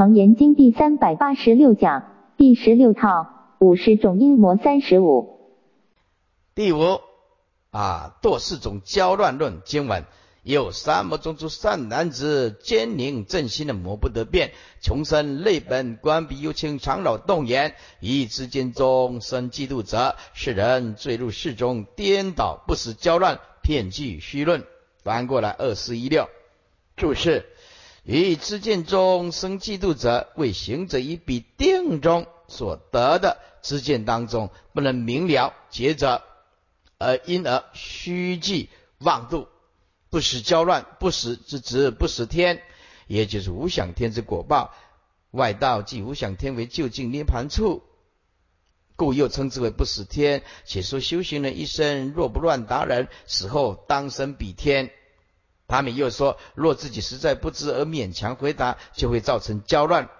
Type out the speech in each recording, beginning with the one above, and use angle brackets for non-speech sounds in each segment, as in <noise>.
楞严经第三百八十六讲第十六套五十种阴魔三十五。第五啊，堕四种交乱论经文。有三魔中出善男子，坚宁正心的魔不得变，穷生泪本，关闭幽清，长老动言，一之间中生嫉妒者，世人坠入世中，颠倒不死交乱，骗据虚论。翻过来二四一六注释：以知见中生嫉妒者，为行者以彼定中所得的知见当中不能明了结者，而因而虚计妄度。不使交乱，不使之执，不使天，也就是无想天之果报。外道即无想天为究竟涅盘处，故又称之为不死天。且说修行人一生若不乱达人，死后当生彼天。他们又说，若自己实在不知而勉强回答，就会造成交乱。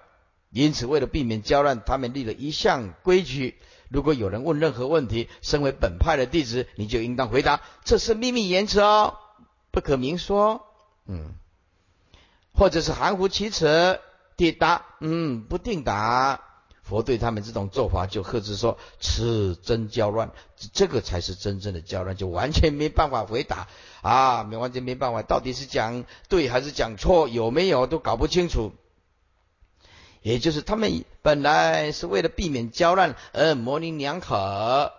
因此，为了避免交乱，他们立了一项规矩：如果有人问任何问题，身为本派的弟子，你就应当回答，这是秘密言辞哦。不可明说，嗯，或者是含糊其辞，抵答，嗯，不定答。佛对他们这种做法就呵斥说：“此真交乱，这个才是真正的交乱，就完全没办法回答啊，没完全没办法，到底是讲对还是讲错，有没有都搞不清楚。也就是他们本来是为了避免交乱而模棱两可，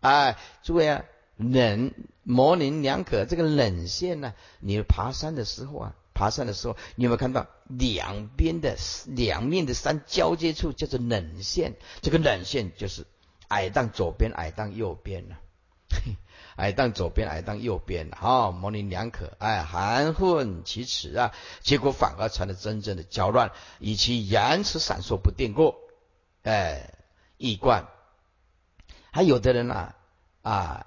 哎，诸位啊。”冷模棱两可，这个冷线呢？你爬山的时候啊，爬山的时候，你有没有看到两边的两面的山交接处叫做冷线？这个冷线就是矮荡左边，矮荡右边呢？<laughs> 矮荡左边，矮荡右边，啊，模棱两可，哎，含混其辞啊，结果反而成了真正的交乱，以其言辞闪烁不定过，哎，异观。还有的人啊，啊。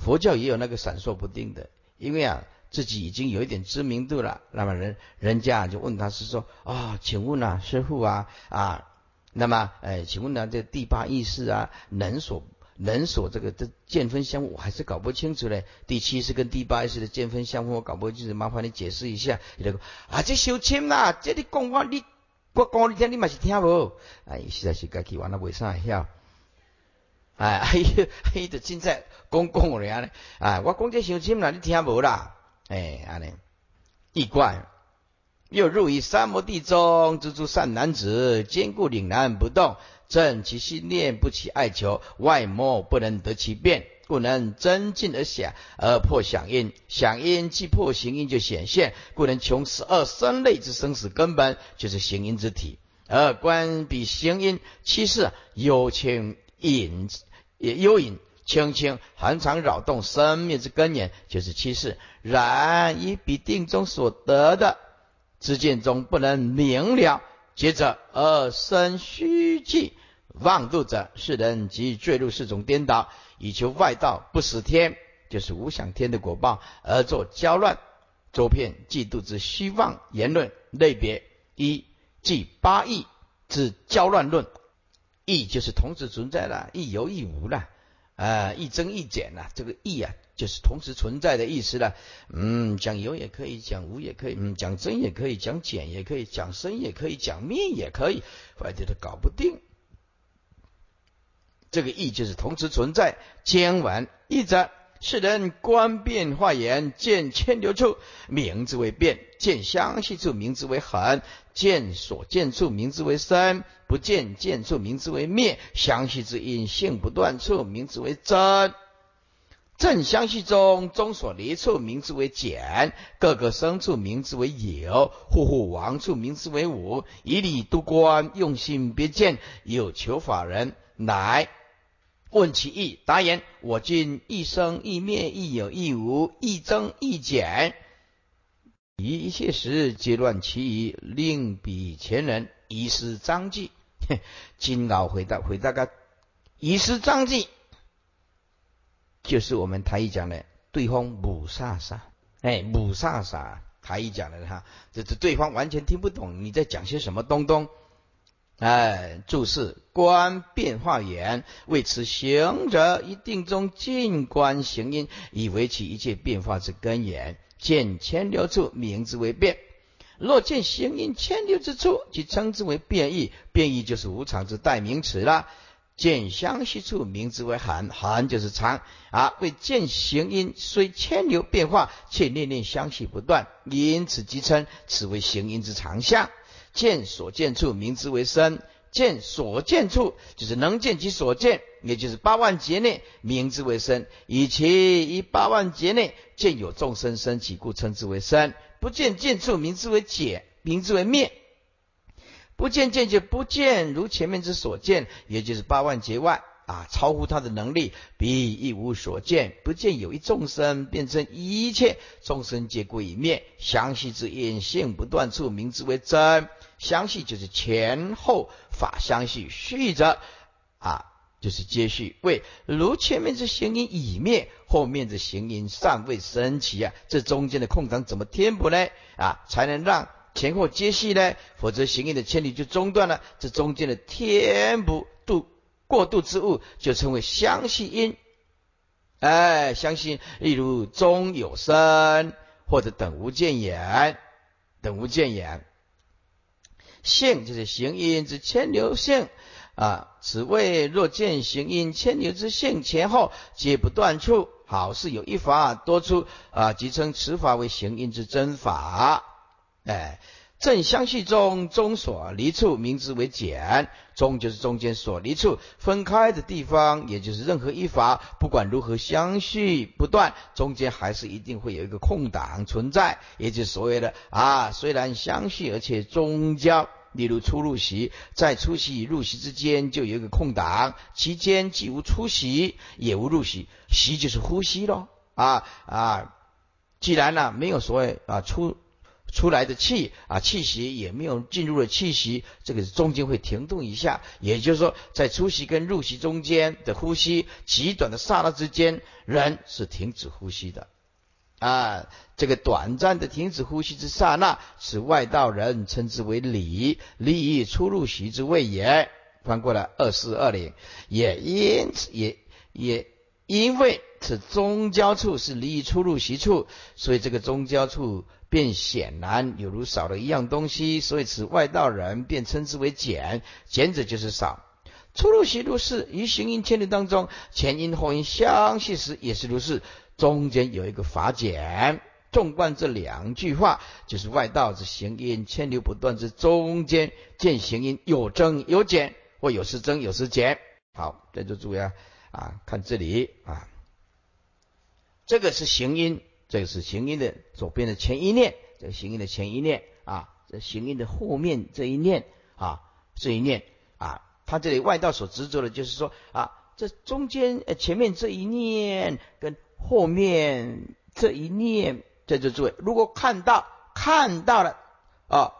佛教也有那个闪烁不定的，因为啊自己已经有一点知名度了，那么人人家就问他是说啊，请问啊师傅啊啊，那么哎，请问呢这第八意识啊能所能所这个这见分相我还是搞不清楚嘞。第七是跟第八意识的见分相分我搞不清楚，麻烦你解释一下。那个啊这修签啦，这你讲话你我讲你听你嘛是听无，哎实在是该去玩了为啥晓？哎，嘿，<laughs> 嘿，就凊彩讲讲我俩咧。哎，我讲这相亲啦，你听无啦？哎，安尼异怪。又入于三摩地中，之诸善男子，坚固凛然不动，正其心念，不起爱求，外魔不能得其变，故能增进而想，而破响应。响应既破行因，就显现，故能穷十二生类之生死根本，就是行因之体。而观彼行因，其实有情引。也幽隐轻轻，恒常扰动生命之根源，就是七世。然以彼定中所得的知见中不能明了，接着而生虚寂妄度者，世人即坠入四种颠倒，以求外道不死天，就是无想天的果报，而作交乱、周遍、嫉妒之虚妄言论类别。一即八义之交乱论。义就是同时存在了，亦有亦无了，啊，一增一减呐。这个义啊，就是同时存在的意思了。嗯，讲有也可以，讲无也可以，嗯，讲增也可以，讲减也可以，讲深也可以，讲灭也可以，反正都搞不定。这个意就是同时存在。兼完一则。世人观变化言，见牵流处，名之为变；见相续处，名之为恒；见所见处，名之为生；不见见处，名之为灭。相续之因，性不断处，名之为真；正相续中，中所离处，名之为简；各个生处，名之为有；户户亡处，名之为无。以理度观，用心别见，有求法人乃。问其意，答言：我今一生一灭，亦有亦无，亦增亦减，一切时皆乱其意，令彼前人遗失章记。<laughs> 金老回答回答个遗失章记，就是我们台语讲的对方母萨萨，哎，母萨萨，台语讲的哈，这这对方完全听不懂你在讲些什么东东。哎，注释观变化言，为此行者一定中静观行因，以为其一切变化之根源。见千流处，名之为变。若见行因千流之处，即称之为变异。变异就是无常之代名词了。见相续处，名之为寒，寒就是常啊。为见行因虽千流变化，却念念相续不断，因此即称此为行因之常相。见所见处，名之为身。见所见处，就是能见其所见，也就是八万劫内，名之为身。以其以八万劫内见有众生生起，故称之为身。不见见处，名之为解，名之为灭。不见见就不见，如前面之所见，也就是八万劫外啊，超乎他的能力，彼亦无所见。不见有一众生，变成一切众生皆归于灭。详细之因性不断处，名之为真。相续就是前后法相续，续着啊，就是接续。为如前面之行音已灭，后面之行音尚未升起啊，这中间的空档怎么填补呢？啊，才能让前后接续呢？否则行音的千里就中断了。这中间的填补度过渡之物，就称为相续音。哎，相信例如中有声，或者等无见眼，等无见眼。性就是行因之牵流性啊，此谓若见行因牵流之性前后皆不断处，好似有一法多出啊，即称此法为行因之真法。哎，正相续中中所离处，名之为简。中就是中间所离处分开的地方，也就是任何一法，不管如何相续不断，中间还是一定会有一个空档存在，也就是所谓的啊，虽然相续，而且中交。例如出入息，在出息与入息之间就有一个空档，期间既无出息，也无入息，息就是呼吸咯。啊啊，既然呢没有所谓啊出出来的气啊气息，也没有进入了气息，这个中间会停顿一下，也就是说在出息跟入息中间的呼吸极短的刹那之间，人是停止呼吸的。啊，这个短暂的停止呼吸之刹那，是外道人称之为理，理出入息之谓也。翻过来二四二零，也因此也也因为此中交处是离出入息处，所以这个中交处便显然有如少了一样东西，所以此外道人便称之为减，减者就是少。出入息如是，于行因千里当中，前因后因相续时也是如是。中间有一个法简，纵观这两句话，就是外道之行因牵流不断之中间见行因有增有减，或有时增有时减。好，在座注意啊，啊，看这里啊，这个是行因，这个是行因的左边的前一念，这个行因的前一念啊，这行因的后面这一念啊，这一念啊，他这里外道所执着的就是说啊，这中间呃前面这一念跟后面这一念，在这诸位，如果看到看到了啊，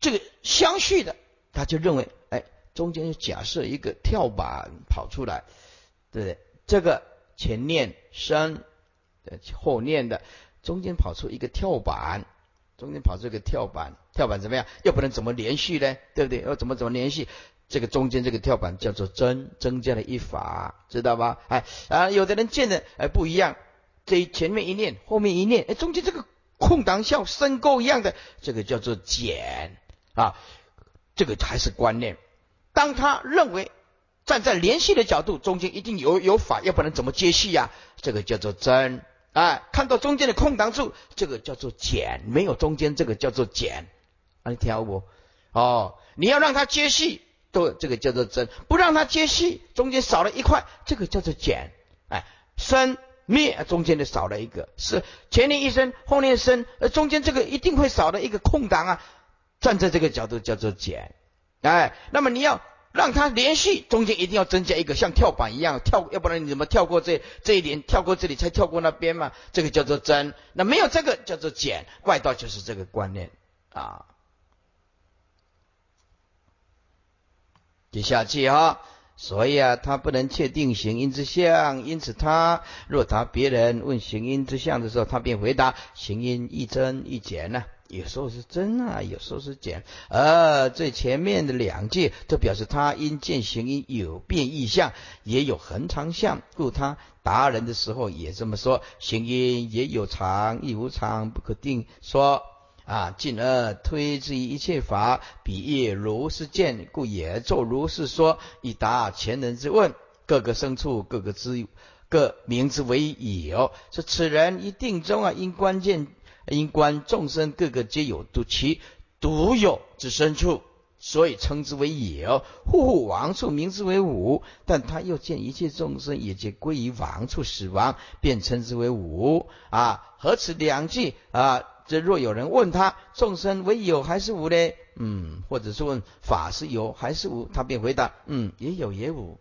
这个相续的，他就认为，哎，中间假设一个跳板跑出来，对不对？这个前念生，后念的中间跑出一个跳板，中间跑出一个跳板，跳板怎么样？又不能怎么连续呢？对不对？要怎么怎么连续？这个中间这个跳板叫做增，增加了一法，知道吧？哎啊，有的人见的哎不一样，这前面一念，后面一念，哎，中间这个空档像深沟一样的，这个叫做减啊，这个还是观念。当他认为站在联系的角度，中间一定有有法，要不然怎么接续呀？这个叫做增，哎，看到中间的空档处，这个叫做减，没有中间这个叫做减，啊，你听不？哦，你要让他接续。都这个叫做增，不让它接续，中间少了一块，这个叫做减。哎，生灭中间的少了一个，是前念一生，后念生，呃，中间这个一定会少的一个空档啊。站在这个角度叫做减。哎，那么你要让它连续，中间一定要增加一个像跳板一样跳，要不然你怎么跳过这这一点，跳过这里才跳过那边嘛？这个叫做增。那没有这个叫做减，怪道就是这个观念啊。接下去哈，所以啊，他不能确定行因之相，因此他若答别人问行因之相的时候，他便回答行因一增一减呢，有时候是增啊，有时候是减。而最前面的两句都表示他因见行因有变异相，也有恒常相，故他答人的时候也这么说：行因也有常亦无常，不可定说。啊，进而推之于一切法，比喻如是见，故也作如是说，以答前人之问。各个生处，各个之各名之为有。说此人一定中啊，因关键因观众生各个皆有独其独有之深处。所以称之为有，户户王处名之为无，但他又见一切众生也皆归于王处死亡，便称之为无啊。何此两句啊？这若有人问他，众生为有还是无呢？嗯，或者是问法是有还是无，他便回答，嗯，也有也无。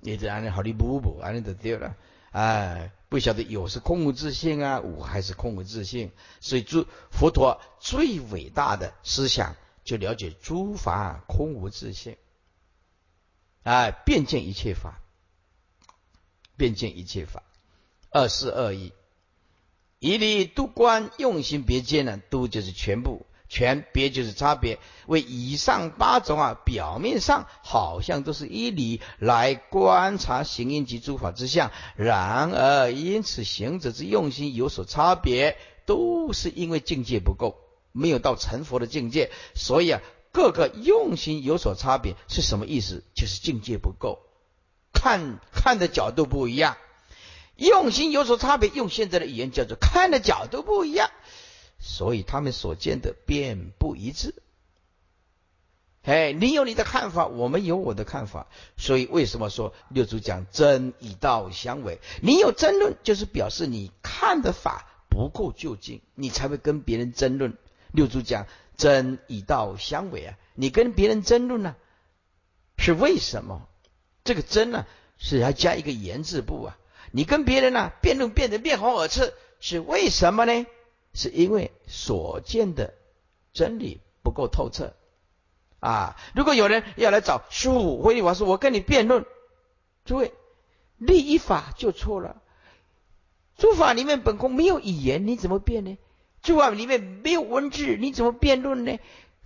也就安尼好的补补，安尼就对了。哎，不晓得有是空无自性啊，无还是空无自性。所以，诸佛陀最伟大的思想。就了解诸法空无自性，哎，遍见一切法，遍见一切法，二四二义，以理度观，用心别见呢，度就是全部，全别就是差别。为以上八种啊，表面上好像都是依理来观察行因及诸法之相，然而因此行者之用心有所差别，都是因为境界不够。没有到成佛的境界，所以啊，各个用心有所差别是什么意思？就是境界不够，看看的角度不一样，用心有所差别。用现在的语言叫做看的角度不一样，所以他们所见的便不一致。哎，你有你的看法，我们有我的看法，所以为什么说六祖讲真以道相违？你有争论，就是表示你看的法不够究竟，你才会跟别人争论。六祖讲真以道相违啊，你跟别人争论呢，是为什么？这个真呢，是要加一个言字部啊。你跟别人呢辩论辩得面红耳赤，是为什么呢？是因为所见的真理不够透彻啊。如果有人要来找师傅慧律法师，我跟你辩论，诸位立一法就错了。诸法里面本空没有语言，你怎么辩呢？诸法里面没有文字，你怎么辩论呢？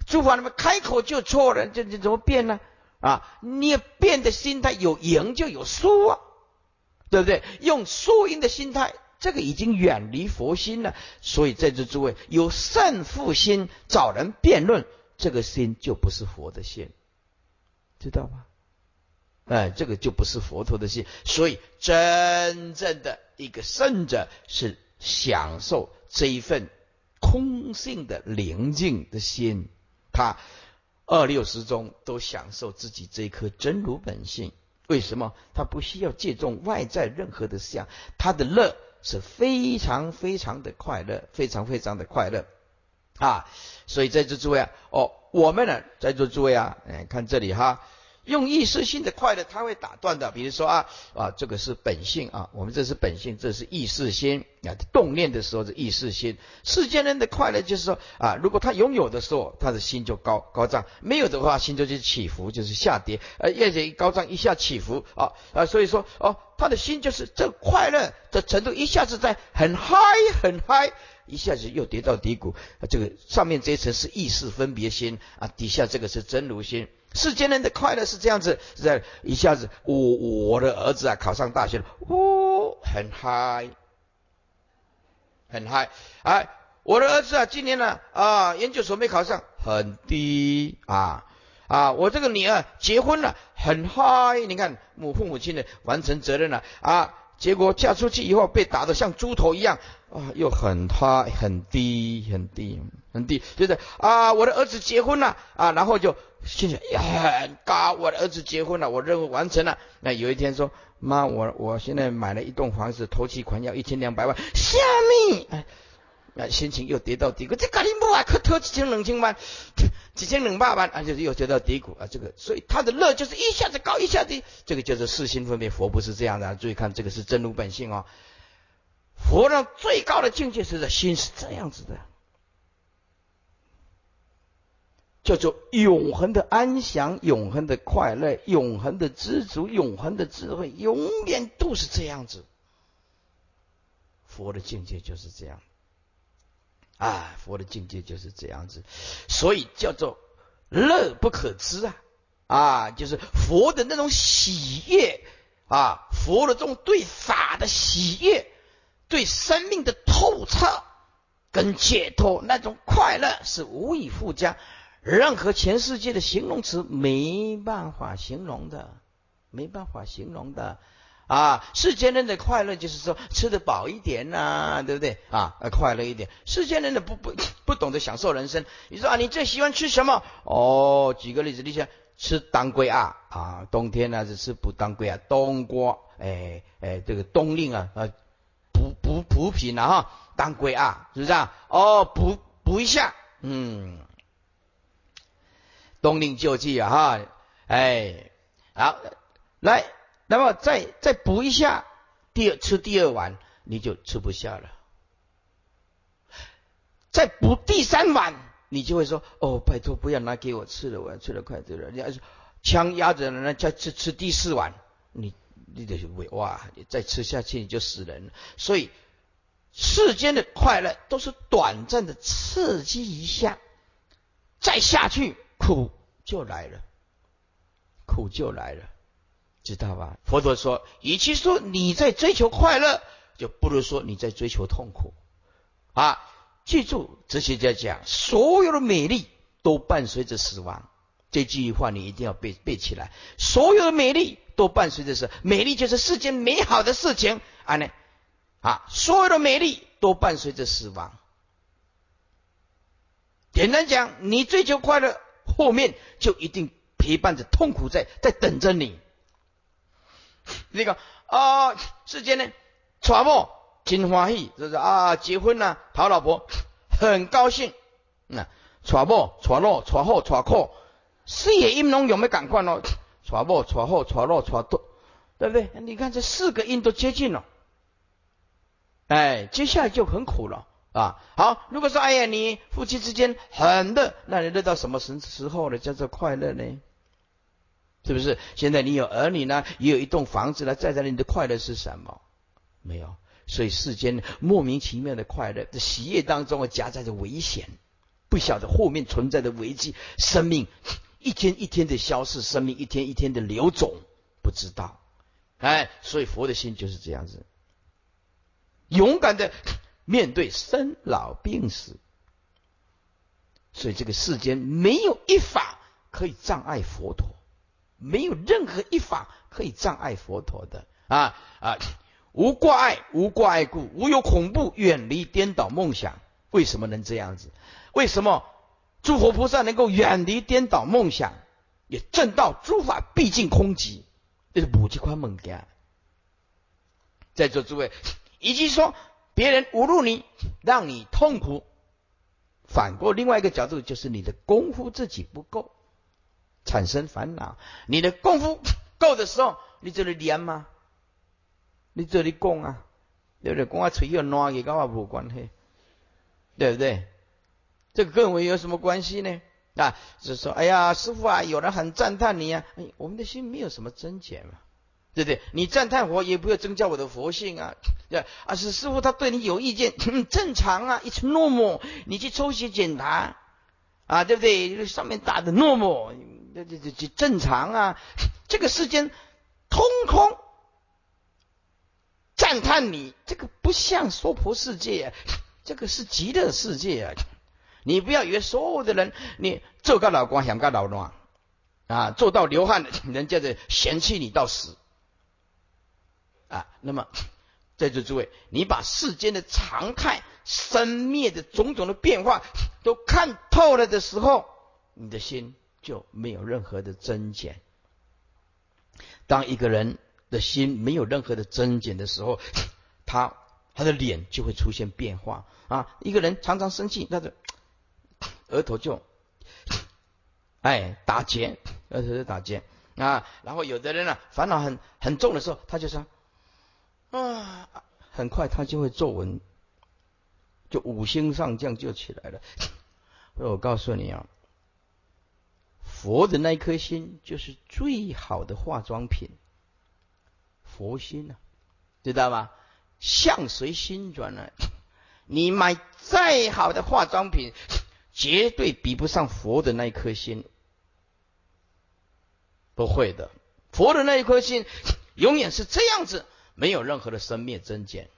诸法里面开口就错了，这这怎么辩呢？啊，你辩的心态有赢就有输啊，对不对？用输赢的心态，这个已经远离佛心了。所以在这诸位有胜负心找人辩论，这个心就不是佛的心，知道吗？哎，这个就不是佛陀的心。所以真正的一个圣者是享受这一份。空性的宁静的心，他二六十中都享受自己这一颗真如本性。为什么？他不需要借重外在任何的相，他的乐是非常非常的快乐，非常非常的快乐啊！所以在座诸位啊，哦，我们呢，在座诸位啊，哎，看这里哈。用意识性的快乐，它会打断的。比如说啊啊，这个是本性啊，我们这是本性，这是意识心啊。动念的时候是意识心。世间人的快乐就是说啊，如果他拥有的时候，他的心就高高涨；没有的话，心就去起伏，就是下跌。呃，越一高涨，一下起伏啊啊，所以说哦，他的心就是这快乐的程度，一下子在很嗨很嗨，一下子又跌到低谷。这个上面这一层是意识分别心啊，底下这个是真如心。世间人的快乐是这样子，在一下子，我我的儿子啊考上大学了，哦，很嗨，很嗨，哎，我的儿子啊今年呢啊研究所没考上，很低啊啊，我这个女儿结婚了，很嗨，你看母父母亲的完成责任了啊，结果嫁出去以后被打得像猪头一样啊，又很嗨，很低，很低，很低，就是啊，我的儿子结婚了啊，然后就。心情也很高，我的儿子结婚了，我任务完成了。那有一天说，妈，我我现在买了一栋房子，头期款要一千两百万，下面哎，那心情又跌到低谷。这搞定不啊？可投几千两千万，几千两百万，啊，就是又跌到低谷啊。这个，所以他的乐就是一下子高，一下子，这个叫做四心分别。佛不是这样的，注意看，这个是真如本性哦。佛的最高的境界是在心是这样子的。叫做永恒的安详，永恒的快乐，永恒的知足，永恒的智慧，永远都是这样子。佛的境界就是这样，啊，佛的境界就是这样子，所以叫做乐不可支啊，啊，就是佛的那种喜悦啊，佛的这种对法的喜悦，对生命的透彻。跟解脱那种快乐是无以复加，任何全世界的形容词没办法形容的，没办法形容的啊！世间人的快乐就是说吃得饱一点呐，对不对啊？快乐一点。世间人的不不不懂得享受人生。你说啊，你最喜欢吃什么？哦，举个例子，你想吃当归啊啊，冬天呢是吃补当归啊，冬瓜，哎哎，这个冬令啊啊，补补补品啊哈。当归啊，是不是啊？哦，补补一下，嗯，冬令救济啊，哈，哎，好，来，那么再再补一下，第二吃第二碗你就吃不下了，再补第三碗，你就会说，哦，拜托不要拿给我吃了，我要吃的快点了。你要是枪压着呢，再吃吃第四碗，你你得哇，你再吃下去你就死人了，所以。世间的快乐都是短暂的刺激一下，再下去苦就来了，苦就来了，知道吧？佛陀说，与其说你在追求快乐，就不如说你在追求痛苦。啊，记住，哲学家讲，所有的美丽都伴随着死亡，这句话你一定要背背起来。所有的美丽都伴随着是美丽，就是世间美好的事情啊呢。啊，所有的美丽都伴随着死亡。简单讲，你追求快乐，后面就一定陪伴着痛苦在在等着你。那个啊，世间呢，娶某金欢喜，就是啊，结婚了，讨老婆，很高兴。那娶某娶老娶好娶苦，事业音拢有没有赶快咯？娶某娶好娶老娶多，对不对？你看这四个音都接近了。哎，接下来就很苦了啊！好，如果说哎呀，你夫妻之间很乐，那你乐到什么时时候呢？叫做快乐呢？是不是？现在你有儿女呢，也有一栋房子了，在这里你的快乐是什么？没有。所以世间莫名其妙的快乐，在喜悦当中啊，夹杂着危险，不晓得后面存在的危机，生命一天一天的消逝，生命一天一天的流走，不知道。哎，所以佛的心就是这样子。勇敢的面对生老病死，所以这个世间没有一法可以障碍佛陀，没有任何一法可以障碍佛陀的啊啊！无挂碍，无挂碍故，无有恐怖，远离颠倒梦想。为什么能这样子？为什么诸佛菩萨能够远离颠倒梦想，也证道诸法毕竟空寂？这是补这块梦家。在座诸位。以及说别人侮辱你，让你痛苦。反过另外一个角度，就是你的功夫自己不够，产生烦恼。你的功夫够的时候，你这里练吗？你这里供啊？对不对？供啊，吹又暖也跟我无关系，对不对？这个跟我有什么关系呢？啊，就是说，哎呀，师傅啊，有人很赞叹你啊，哎，我们的心没有什么增减嘛。对不对？你赞叹佛也不要增加我的佛性啊！对啊，是师傅他对你有意见，<laughs> 正常啊，it's normal。你去抽血检查啊，对不对？上面打的 normal，这这这这正常啊。这个世间通通赞叹你，这个不像娑婆世界，这个是极乐世界啊！你不要以为所有的人，你做个老光想个老乱啊，做到流汗，人家的嫌弃你到死。啊，那么在座诸位，你把世间的常态、生灭的种种的变化都看透了的时候，你的心就没有任何的增减。当一个人的心没有任何的增减的时候，他他的脸就会出现变化啊。一个人常常生气，他的额头就哎打结，额头就打结啊。然后有的人呢，烦恼很很重的时候，他就说。啊，很快他就会皱纹，就五星上将就起来了。<laughs> 我告诉你啊，佛的那颗心就是最好的化妆品，佛心啊，知道吗？相随心转呢，<laughs> 你买再好的化妆品，<laughs> 绝对比不上佛的那一颗心，不会的。佛的那一颗心永远是这样子。没有任何的生灭增减，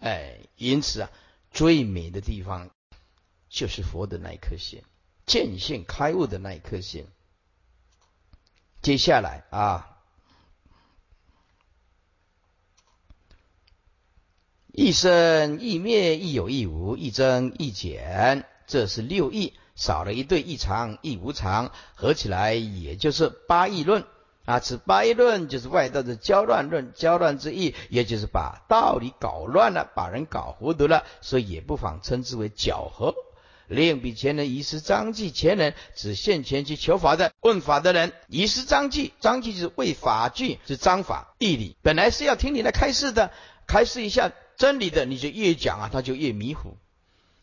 哎，因此啊，最美的地方，就是佛的那一颗心，见性开悟的那一颗心。接下来啊，一生一灭，一有一无，一增一减，这是六义，少了一对一常一无常，合起来也就是八义论啊。此八义论就是外道的交乱论，交乱之意，也就是把道理搞乱了，把人搞糊涂了，所以也不妨称之为搅和。另比前人遗失章记，前人只现前去求法的问法的人遗失章记，章记就是为法句是章法义理，本来是要听你来开示的，开示一下真理的，你就越讲啊，他就越迷糊，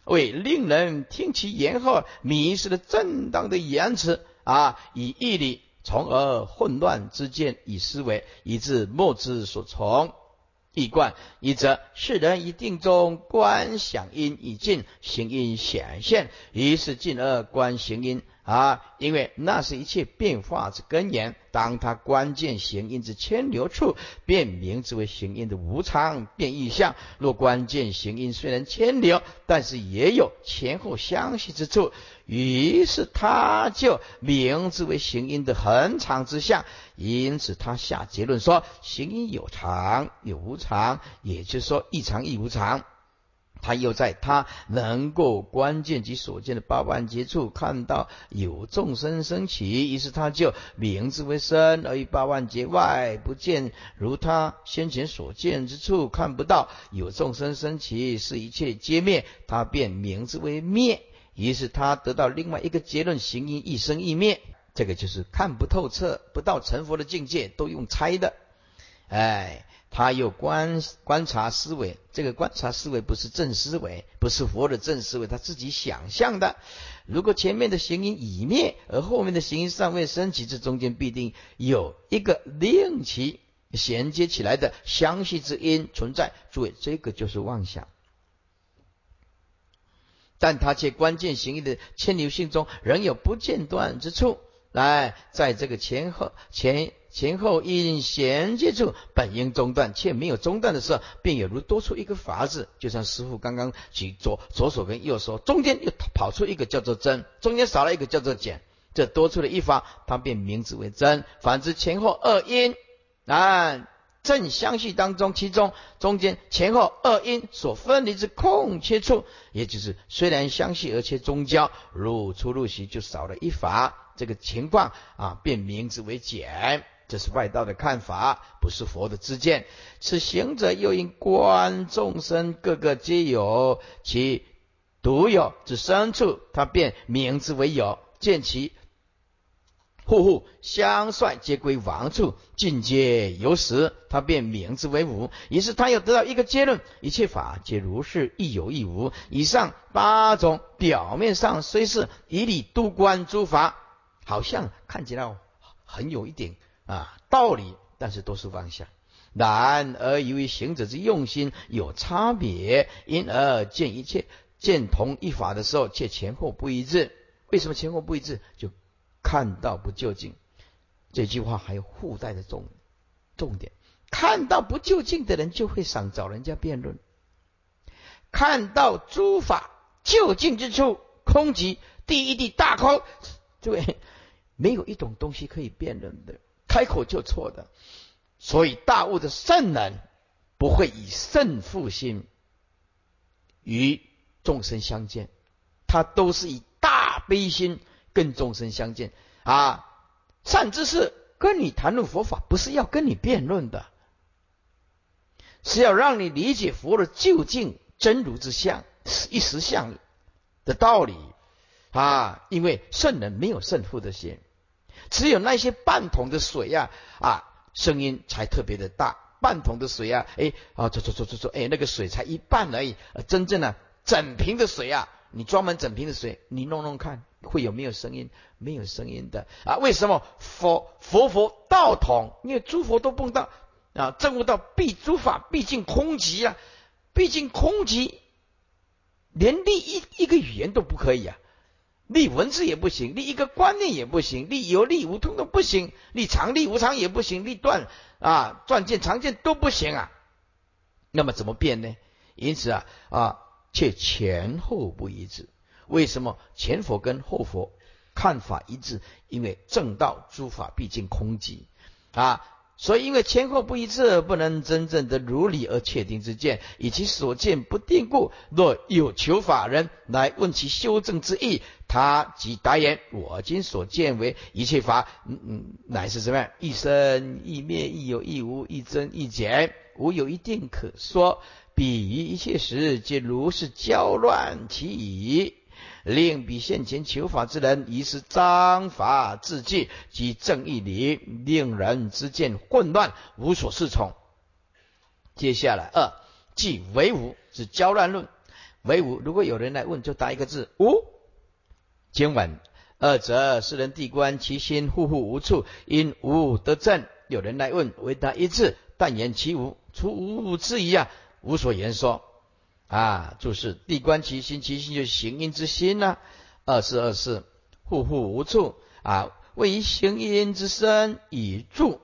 为令人听其言后迷失了正当的言辞啊，以义理，从而混乱之见，以思维以致莫之所从。易观一则，世人以定中观想因，以尽行因显现，于是进而观行因。啊，因为那是一切变化之根源。当他关键行因之牵流处，便名之为行因的无常变异相。若关键行因虽然牵流，但是也有前后相续之处，于是他就名之为行因的恒常之相。因此他下结论说：行因有常有无常，也就是说一常一无常。他又在他能够关键及所见的八万劫处看到有众生升起，于是他就名之为生，而于八万劫外不见如他先前所见之处看不到有众生升起，是一切皆灭，他便名之为灭。于是他得到另外一个结论：行因一生一灭。这个就是看不透彻，不到成佛的境界，都用猜的。哎。他又观观察思维，这个观察思维不是正思维，不是佛的正思维，他自己想象的。如果前面的行因已灭，而后面的行因尚未升起，这中间必定有一个令其衔接起来的相续之因存在。诸位，这个就是妄想。但他却关键行因的牵牛性中，仍有不间断之处。来，在这个前后前。前后因衔接处本应中断，却没有中断的时候，便有如多出一个法字，就像师傅刚刚举左左手跟右手中间又跑出一个叫做真，中间少了一个叫做减，这多出了一法，它便名字为真。反之前后二因啊正相续当中，其中中间前后二因所分离之空缺处，也就是虽然相续而且中交，入出入息就少了一法，这个情况啊便名之为减。这是外道的看法，不是佛的知见。此行者又因观众生，个个皆有其独有之深处，他便名之为有；见其户户相率，皆归王处，尽皆有实，他便名之为无。于是他又得到一个结论：一切法皆如是，亦有亦无。以上八种表面上虽是以理度观诸法，好像看起来很有一点。啊，道理，但是都是妄想。然而由于行者之用心有差别，因而见一切见同一法的时候，却前后不一致。为什么前后不一致？就看到不究竟。这句话还有附带的重重点：看到不究竟的人，就会想找人家辩论；看到诸法究竟之处，空即第一地大空，诸位没有一种东西可以辩论的。开口就错的，所以大悟的圣人不会以胜负心与众生相见，他都是以大悲心跟众生相见啊！善知识跟你谈论佛法，不是要跟你辩论的，是要让你理解佛的究竟真如之相、一时相的道理啊！因为圣人没有胜负的心。只有那些半桶的水呀，啊，声音才特别的大。半桶的水啊，哎，啊，走走走走走，哎，那个水才一半而已。真正的整瓶的水啊，你装满整瓶的水，你弄弄看，会有没有声音？没有声音的啊？为什么佛佛佛道统？因为诸佛都碰到啊，证悟到必诸法毕竟空寂啊，毕竟空寂，连立一一个语言都不可以啊。立文字也不行，立一个观念也不行，立有立无通都不行，立常立无常也不行，立断啊断见常见都不行啊。那么怎么变呢？因此啊啊，却前后不一致。为什么前佛跟后佛看法一致？因为正道诸法毕竟空寂啊。所以，因为前后不一致，不能真正的如理而确定之见，以其所见不定故。若有求法人来问其修正之意，他即答言：我今所见为一切法，嗯嗯，乃是什么样？一生一灭，亦有亦无，一增一减，无有一定可说。彼于一切时，皆如是交乱其矣。令彼现前求法之人，疑是章法自据及正义理，令人之见混乱，无所适从。接下来二，即唯无之交乱论。唯无，如果有人来问，就答一个字：无。经文二则世人谛观其心，户户无处，因无得正。有人来问，唯答一字：但言其无，除无之疑啊，无所言说。啊，注释地观其心，其心就是行因之心呐。二是二是，户户无处啊，位于行因之身以住。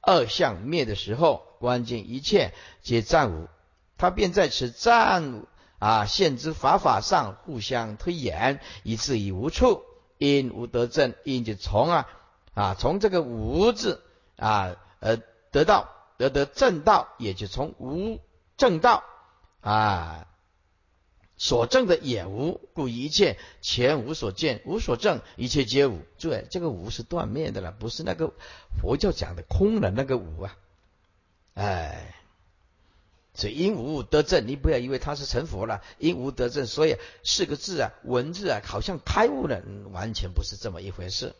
二相灭的时候，关键一切皆暂无，他便在此暂啊现之法法上互相推演，以至于无处。因无得正，因就从啊啊从这个无字啊呃得到得得正道，也就从无正道。啊，所证的也无，故一切前无所见，无所证，一切皆无。注意，这个无是断灭的了，不是那个佛教讲的空的那个无啊。哎，所以因无得证，你不要以为他是成佛了，因无得证，所以四个字啊，文字啊，好像开悟了，完全不是这么一回事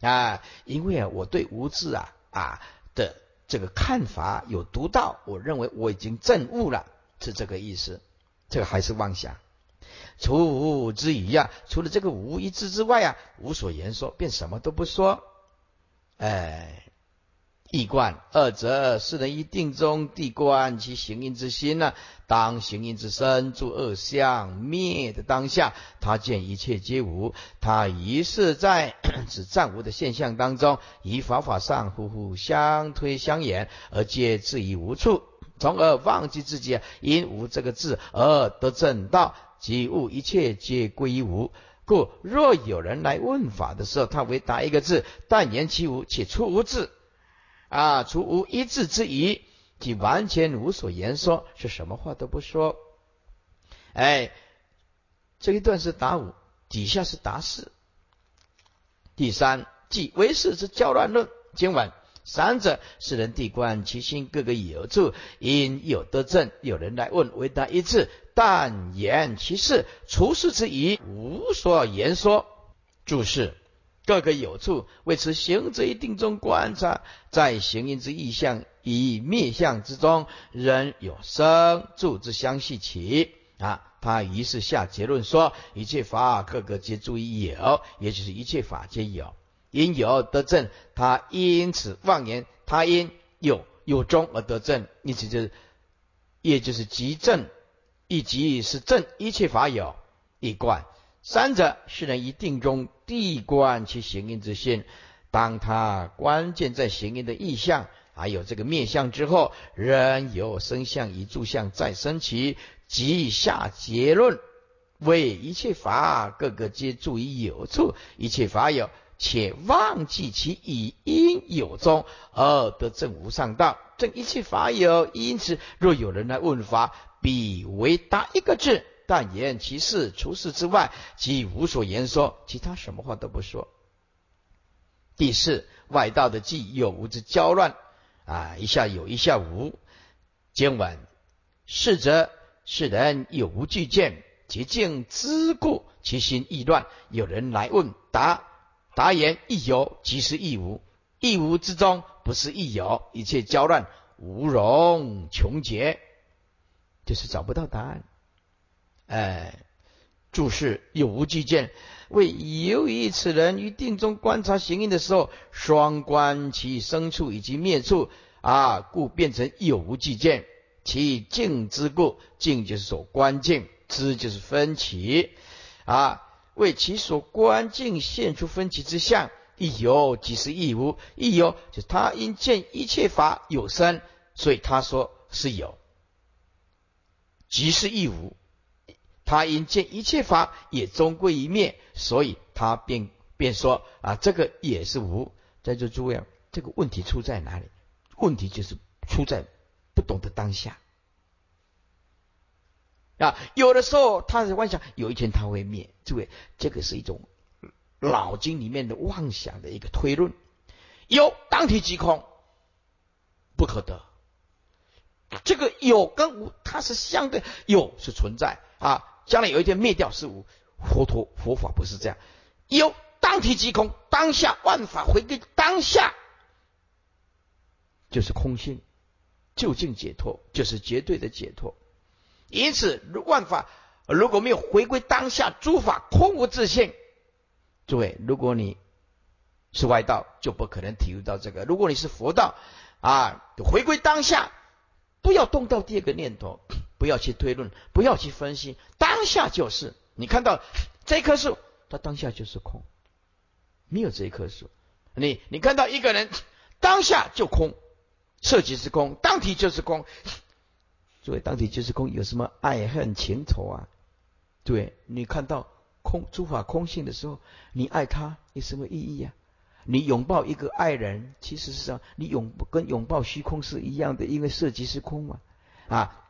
啊。因为啊，我对无字啊啊的这个看法有独到，我认为我已经证悟了。是这个意思，这个还是妄想。除无之余呀，除了这个无一字之外啊，无所言说，便什么都不说。哎，易观二则世人一定中地观其行因之心呢，当行因之身诸恶相灭的当下，他见一切皆无，他于是在 <clears throat> 此暂无的现象当中，以法法上互互相推相掩，而皆至于无处。从而忘记自己因无这个字而得正道，即悟一切皆归于无。故若有人来问法的时候，他回答一个字，但言其无，且出无字啊，除无一字之疑，即完全无所言说，是什么话都不说。哎，这一段是答五，底下是答四。第三，即唯识之交乱论经文。三者是人地观其心，各个有处，因有得正。有人来问，为答一字，但言其事，除世之疑，无所言说。注释：各个有处，为此行者一定中观察，在行因之意象以灭相之中，仍有生住之相续起。啊，他于是下结论说：一切法，各个皆注意有，也就是一切法皆有。因有而得正，他因此妄言他因有有中而得正，意思就是，也就是即正，亦即是正一切法有一观。三者是人一定中地观其行因之心，当他关键在行因的意象，还有这个面相之后，仍有生相一住相再生起，即下结论为一切法各个皆住于有处，一切法有。且忘记其以因有中而得正无上道，正一切法有。因此，若有人来问法，必为答一个字，但言其事，除事之外，即无所言说，其他什么话都不说。第四，外道的既有无之交乱啊，一下有，一下无。经文是则世人有无具见，其境之故，其心易乱。有人来问答。答言亦有，即是亦无。亦无之中，不是亦有，一切交乱，无容穷劫，就是找不到答案。哎，注释有无俱见，为由于此人于定中观察行因的时候，双观其生处以及灭处啊，故变成有无俱见。其境之故，境就是所观境，知就是分歧啊。为其所观境现出分歧之相，亦有即是亦无，亦有就他因见一切法有生，所以他说是有，即是亦无他因见一切法也终归一灭，所以他便便说啊，这个也是无。在座诸位，这个问题出在哪里？问题就是出在不懂得当下啊。有的时候他是妄想，有一天他会灭。诸位，这个是一种脑筋里面的妄想的一个推论。有当体即空，不可得。这个有跟无，它是相对，有是存在啊。将来有一天灭掉是无，佛陀佛法不是这样。有当体即空，当下万法回归当下，就是空性，究竟解脱就是绝对的解脱。因此，万法如果没有回归当下，诸法空无自性。诸位，如果你是外道，就不可能体会到这个；如果你是佛道啊，回归当下。不要动到第二个念头，不要去推论，不要去分析，当下就是。你看到这棵树，它当下就是空，没有这一棵树。你你看到一个人，当下就空，色即是空，当体就是空。作为当体就是空，有什么爱恨情仇啊？对你看到空诸法空性的时候，你爱他有什么意义呀？你拥抱一个爱人，其实是你拥跟拥抱虚空是一样的，因为色即是空嘛。啊，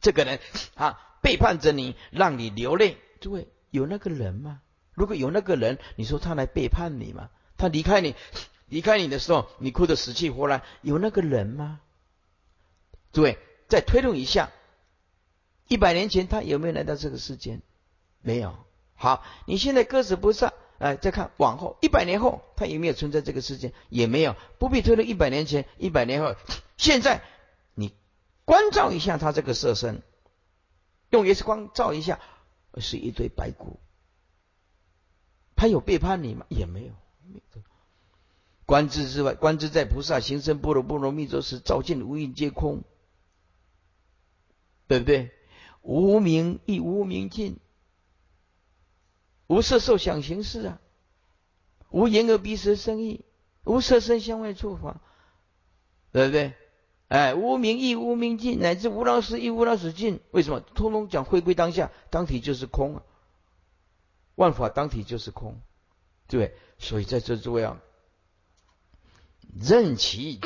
这个人啊背叛着你，让你流泪，诸位有那个人吗？如果有那个人，你说他来背叛你吗？他离开你，离开你的时候，你哭得死去活来，有那个人吗？诸位再推论一下，一百年前他有没有来到这个世间？没有。好，你现在割舍不上。哎，再看往后一百年后，他有没有存在这个世界？也没有，不必推论一百年前、一百年后。现在你关照一下他这个色身，用 X 光照一下，是一堆白骨。他有背叛你吗？也没有。观自之外，观之在菩萨行深般若波罗蜜多时，照见无印皆空，对不对？无名亦无名尽。无色受想行识啊，无眼耳鼻舌身意，无色声香味触法，对不对？哎，无名亦无名尽，乃至无老死亦无老死尽。为什么？通通讲回归当下，当体就是空啊，万法当体就是空，对所以在这诸位啊，任其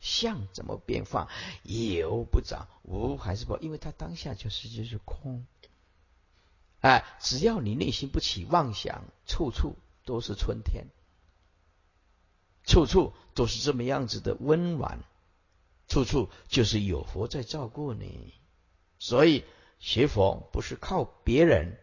相怎么变化，有不长，无还是不，因为它当下就是就是空。哎，只要你内心不起妄想，处处都是春天，处处都是这么样子的温暖，处处就是有佛在照顾你。所以学佛不是靠别人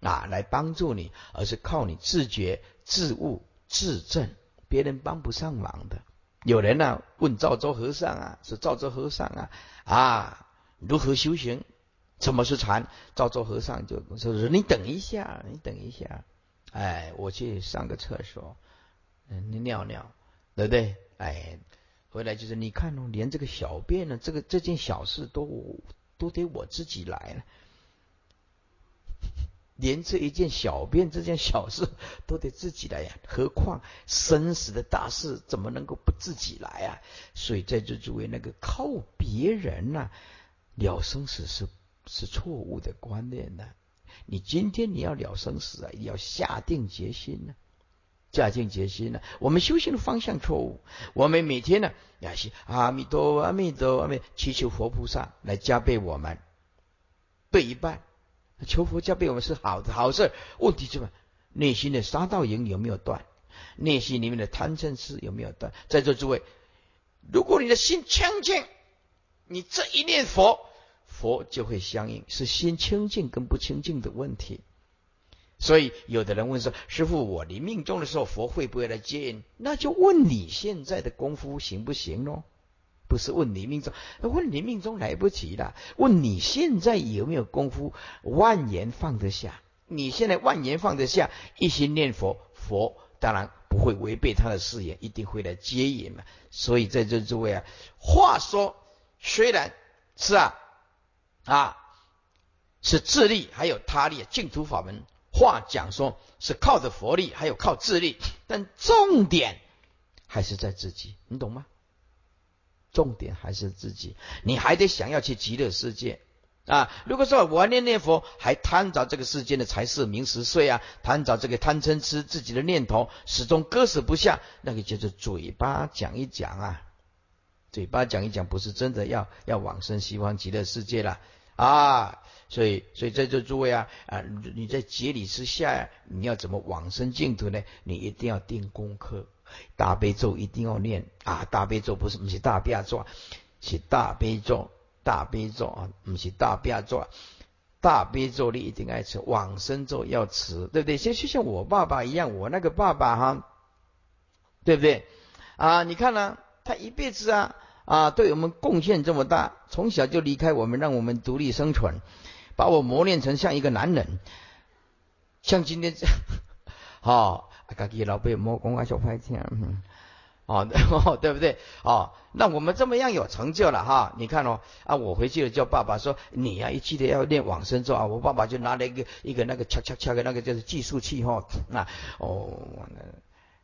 啊来帮助你，而是靠你自觉、自悟、自证，别人帮不上忙的。有人呢问赵州和尚啊，是赵州和尚啊啊，如何修行？什么是禅？赵州和尚就说：“你等一下，你等一下，哎，我去上个厕所，你尿尿，对不对？哎，回来就是你看哦，连这个小便呢，这个这件小事都都得我自己来了，连这一件小便这件小事 <laughs> 都得自己来呀，何况生死的大事怎么能够不自己来啊？所以在这诸位那个靠别人呐了生死是。”是错误的观念呢。你今天你要了生死啊，要下定决心呢，下定决心呢。我们修行的方向错误，我们每天呢要是阿弥陀，阿弥陀，阿弥祈求佛菩萨来加倍我们，对一半，求佛加倍我们是好的好事。问题是么？内心的杀盗淫有没有断？内心里面的贪嗔痴有没有断？在座诸位，如果你的心清净，你这一念佛。佛就会相应，是心清净跟不清净的问题。所以有的人问说：“师傅，我临命终的时候，佛会不会来接引？”那就问你现在的功夫行不行咯？不是问你命中，问你命中来不及了。问你现在有没有功夫？万言放得下？你现在万言放得下，一心念佛，佛当然不会违背他的誓言，一定会来接引嘛。所以在这诸位啊，话说虽然是啊。啊，是自力，还有他力，净土法门。话讲说是靠着佛力，还有靠自力，但重点还是在自己，你懂吗？重点还是自己，你还得想要去极乐世界，啊，如果说我念念佛还贪着这个世间的财色名食睡啊，贪着这个贪嗔痴自己的念头，始终割舍不下，那个就是嘴巴讲一讲啊，嘴巴讲一讲，不是真的要要往生西方极乐世界了啊。所以，所以在这诸位啊啊，你在节礼之下，你要怎么往生净土呢？你一定要定功课，大悲咒一定要念啊！大悲咒不是不是大悲咒，是大悲咒。大悲咒啊，不是大悲咒，大悲咒你一定爱吃，往生咒要吃，对不对？就就像我爸爸一样，我那个爸爸哈，对不对？啊，你看呢，他一辈子啊啊，对我们贡献这么大，从小就离开我们，让我们独立生存，把我磨练成像一个男人，像今天这样，好，<laughs> 家己老辈莫讲我小坏听。<laughs> 哦，对不对？哦，那我们这么样有成就了哈？你看哦，啊，我回去了叫爸爸说，你呀，一记得要练往生咒啊。我爸爸就拿了一个一个那个敲敲敲的那个就是计数器哈。那哦，那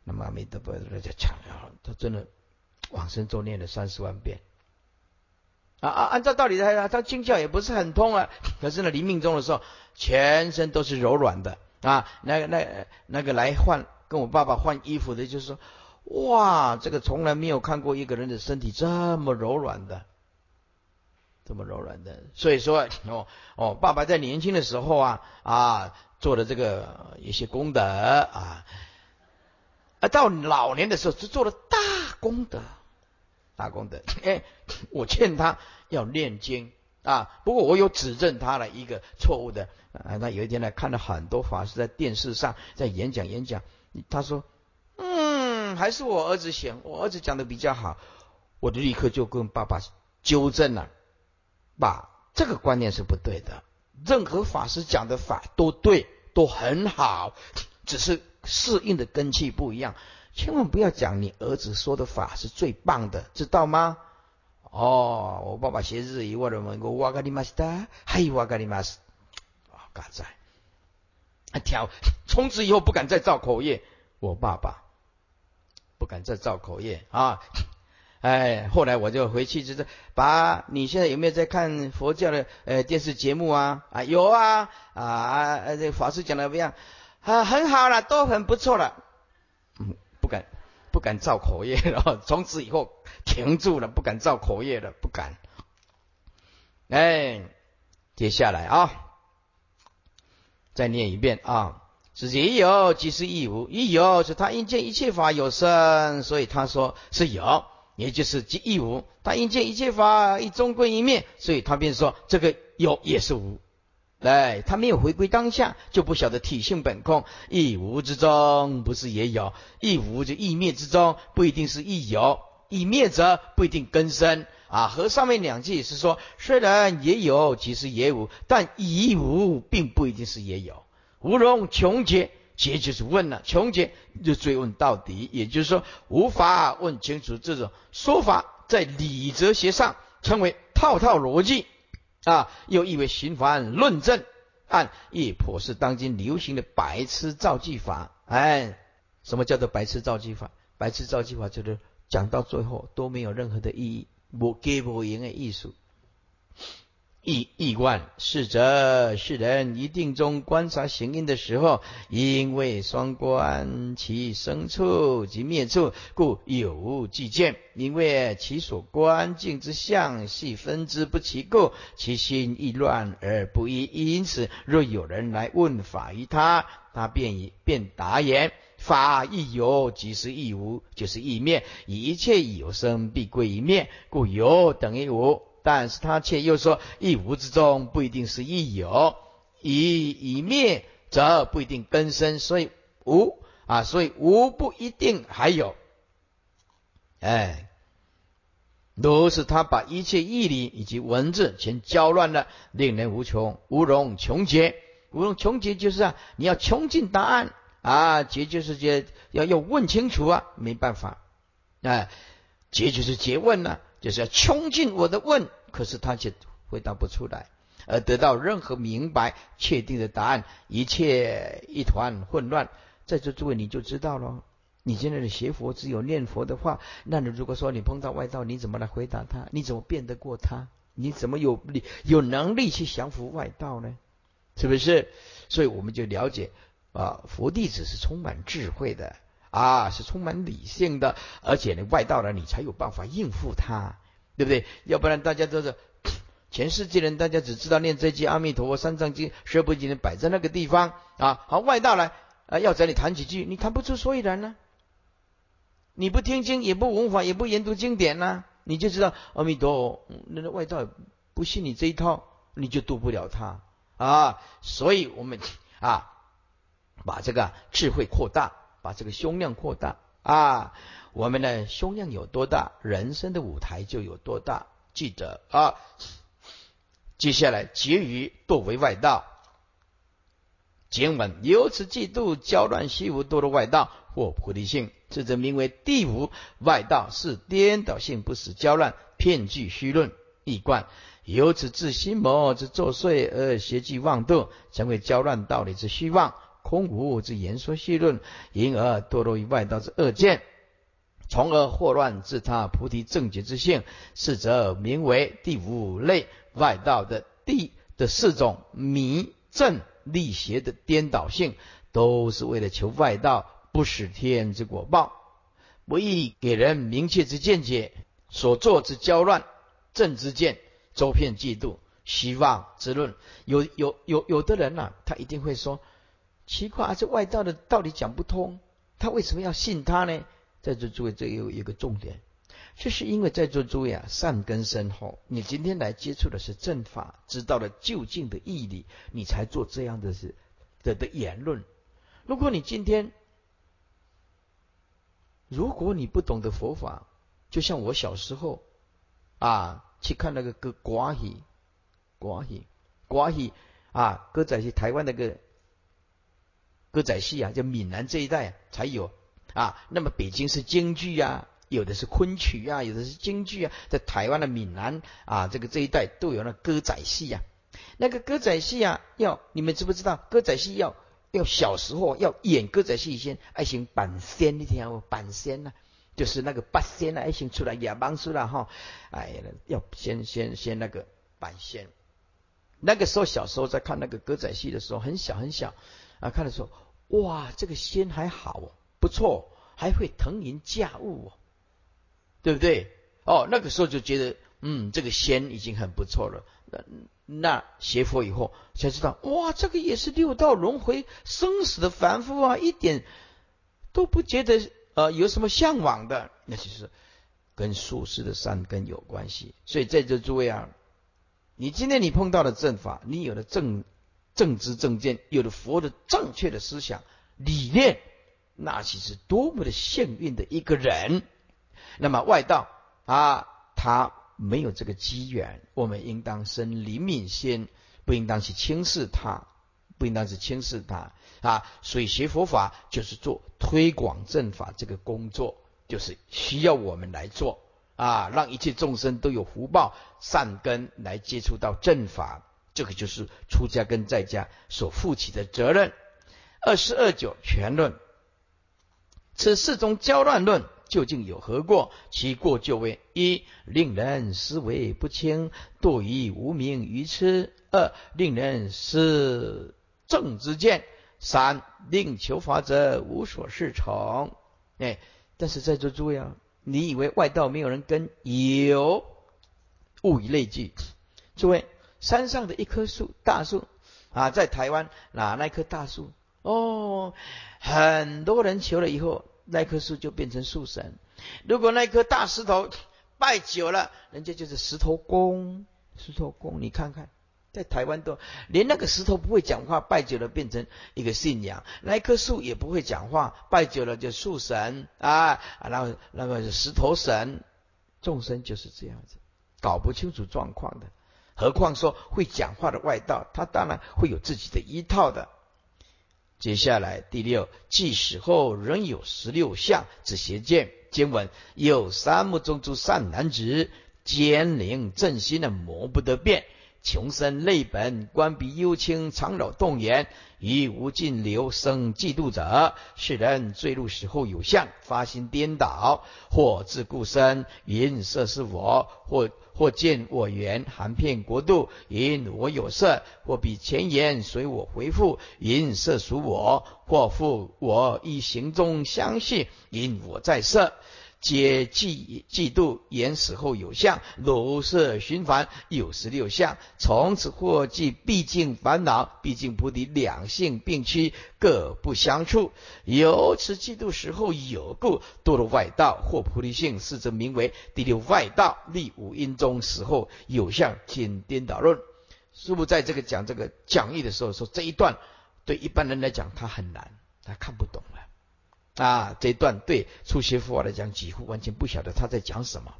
那妈咪都不那就敲，他真的往生咒念了三十万遍。啊啊，按照道理来，他经教也不是很通啊。可是呢，临命终的时候，全身都是柔软的啊。那个那那个来换跟我爸爸换衣服的，就是说。哇，这个从来没有看过一个人的身体这么柔软的，这么柔软的。所以说，哦哦，爸爸在年轻的时候啊啊做的这个一些功德啊，啊到老年的时候是做了大功德，大功德。<laughs> 哎，我劝他要念经啊，不过我有指正他了一个错误的啊。他有一天呢，看了很多法师在电视上在演讲演讲，他说。嗯还是我儿子行，我儿子讲的比较好，我就立刻就跟爸爸纠正了，爸，这个观念是不对的。任何法师讲的法都对，都很好，只是适应的根器不一样。千万不要讲你儿子说的法是最棒的，知道吗？哦，我爸爸写日语，我的问我瓦格里马斯达，还有瓦格里马斯，啊，嘎在，条，从此以后不敢再造口业。我爸爸。不敢再造口业啊！哎，后来我就回去就是把你现在有没有在看佛教的呃电视节目啊？啊，有啊啊！这法师讲的怎么样？啊，很好了，都很不错了。嗯，不敢不敢造口业了，<laughs> 从此以后停住了，不敢造口业了，不敢。哎，接下来啊，再念一遍啊。是也有，即是亦无。亦有是他因见一切法有生，所以他说是有，也就是即亦无。他因见一切法一终归一灭，所以他便说这个有也是无。来，他没有回归当下，就不晓得体性本空。亦无之中不是也有，亦无就亦灭之中不一定是亦有，以灭则不一定根生啊。和上面两句是说，虽然也有，其实也无，但已无并不一定是也有。无容穷劫，劫就是问了，穷劫就追问到底，也就是说无法问清楚这种说法，在理哲学上称为套套逻辑啊，又译为循环论证，按亦颇是当今流行的白痴造句法。哎，什么叫做白痴造句法？白痴造句法就是讲到最后都没有任何的意义，无给无赢的艺术。意意观是者世人一定中观察行因的时候，因为双观其生处及灭处，故有无计见。因为其所观境之相系分之不其故，其心亦乱而不一。因此，若有人来问法于他，他便以便答言：法亦有，即是亦无，就是亦灭。一切有生必归一灭，故有等于无。但是他却又说，一无之中不一定是一有，以以灭则不一定根生，所以无啊，所以无不一定还有。哎，如是他把一切义理以及文字全搅乱了，令人无穷无容穷解。无容穷解就是啊，你要穷尽答案啊，结就是结要要问清楚啊，没办法，哎，结就是诘问呢。就是要穷尽我的问，可是他却回答不出来，而得到任何明白确定的答案，一切一团混乱。在座诸位你就知道了，你现在的学佛只有念佛的话，那你如果说你碰到外道，你怎么来回答他？你怎么辩得过他？你怎么有力有能力去降服外道呢？是不是？所以我们就了解啊，佛弟子是充满智慧的啊，是充满理性的，而且呢，外道呢，你才有办法应付他，对不对？要不然大家都是 <sniffs> 全世界人，大家只知道念这句阿弥陀佛三藏经十二部经摆在那个地方啊，好，外道来啊，要找你谈几句，你谈不出所以然呢？你不听经，也不闻法，也不研读经典呢，你就知道阿弥陀佛，那个外道不信你这一套，你就渡不了他。啊，所以我们啊，把这个智慧扩大，把这个胸量扩大啊，我们的胸量有多大，人生的舞台就有多大。记得啊，接下来结语堕为外道，经文由此嫉妒交乱虚无堕的外道或菩提性，这则名为第五外道，是颠倒性，不使交乱，骗据虚论，易观。由此自心魔之作祟而邪计妄动，成为交乱道理之虚妄，空无之言说虚论，因而堕落于外道之恶见，从而祸乱自他菩提正觉之性。是则名为第五类外道的第的四种迷正力邪的颠倒性，都是为了求外道不使天之果报，不易给人明确之见解，所作之交乱正之见。周遍嫉妒、希望之论，有有有有的人呐，他一定会说：奇怪，这外道的道理讲不通，他为什么要信他呢？在座诸位，这有一个重点，这是因为在座诸位啊，善根深厚，你今天来接触的是正法，知道了究竟的义理，你才做这样的事的的言论。如果你今天，如果你不懂得佛法，就像我小时候啊。去看那个歌寡戏，寡戏，寡戏啊！歌仔戏，台湾那个歌仔戏啊，就闽南这一带才有啊。那么北京是京剧啊，有的是昆曲啊，有的是京剧啊。在台湾的闽南啊，这个这一带都有那歌仔戏啊。那个歌仔戏啊，要你们知不知道？歌仔戏要要小时候要演歌仔戏先爱行板仙，你听过板仙呐？就是那个八仙啊，先出来也帮出来哈，哎，要先先先那个摆仙。那个时候小时候在看那个歌仔戏的时候，很小很小啊，看的时候，哇，这个仙还好哦，不错，还会腾云驾雾哦，对不对？哦，那个时候就觉得，嗯，这个仙已经很不错了。那那学佛以后才知道，哇，这个也是六道轮回生死的凡夫啊，一点都不觉得。呃，有什么向往的？那就是跟术士的善根有关系。所以在这诸位啊，你今天你碰到了正法，你有了正正知正见，有了佛的正确的思想理念，那其实多么的幸运的一个人。那么外道啊，他没有这个机缘，我们应当生灵敏心，不应当去轻视他。不应当去轻视他啊，所以学佛法就是做推广正法这个工作，就是需要我们来做啊，让一切众生都有福报善根来接触到正法，这个就是出家跟在家所负起的责任。二十二九全论，此四种交乱论究竟有何过？其过就为：一、令人思维不清，堕于无名愚痴；二、令人思。正之见，三令求法者无所适从。哎，但是在座诸位啊，你以为外道没有人跟？有，物以类聚。诸位，山上的一棵树，大树啊，在台湾哪那棵大树？哦，很多人求了以后，那棵树就变成树神。如果那棵大石头拜久了，人家就是石头公，石头公，你看看。在台湾都连那个石头不会讲话，拜久了变成一个信仰；那棵树也不会讲话，拜久了就树神啊，然后那个石头神，众生就是这样子，搞不清楚状况的。何况说会讲话的外道，他当然会有自己的一套的。接下来第六，即死后仍有十六相之邪见，经文有三目中诸善男子，坚灵正心的磨不得变。穷生泪本，关闭幽清，长老动言，于无尽流生嫉妒者，世人坠入死后有相，发心颠倒，或自故身，云色是我；或或见我缘，含片国度，因我有色；或比前言，随我回复，因色属我；或复我一行中相续，因我在色。皆嫉嫉妒，言死后有相，如是循环，有十六相。从此或即毕竟烦恼，毕竟菩提两性并趋，各不相处。由此嫉妒时候有故，堕入外道或菩提性，是则名为第六外道。立五阴中死后有相，天颠倒论。师父在这个讲这个讲义的时候说，这一段对一般人来讲他很难，他看不懂了。啊，这一段对初学佛法来讲，几乎完全不晓得他在讲什么。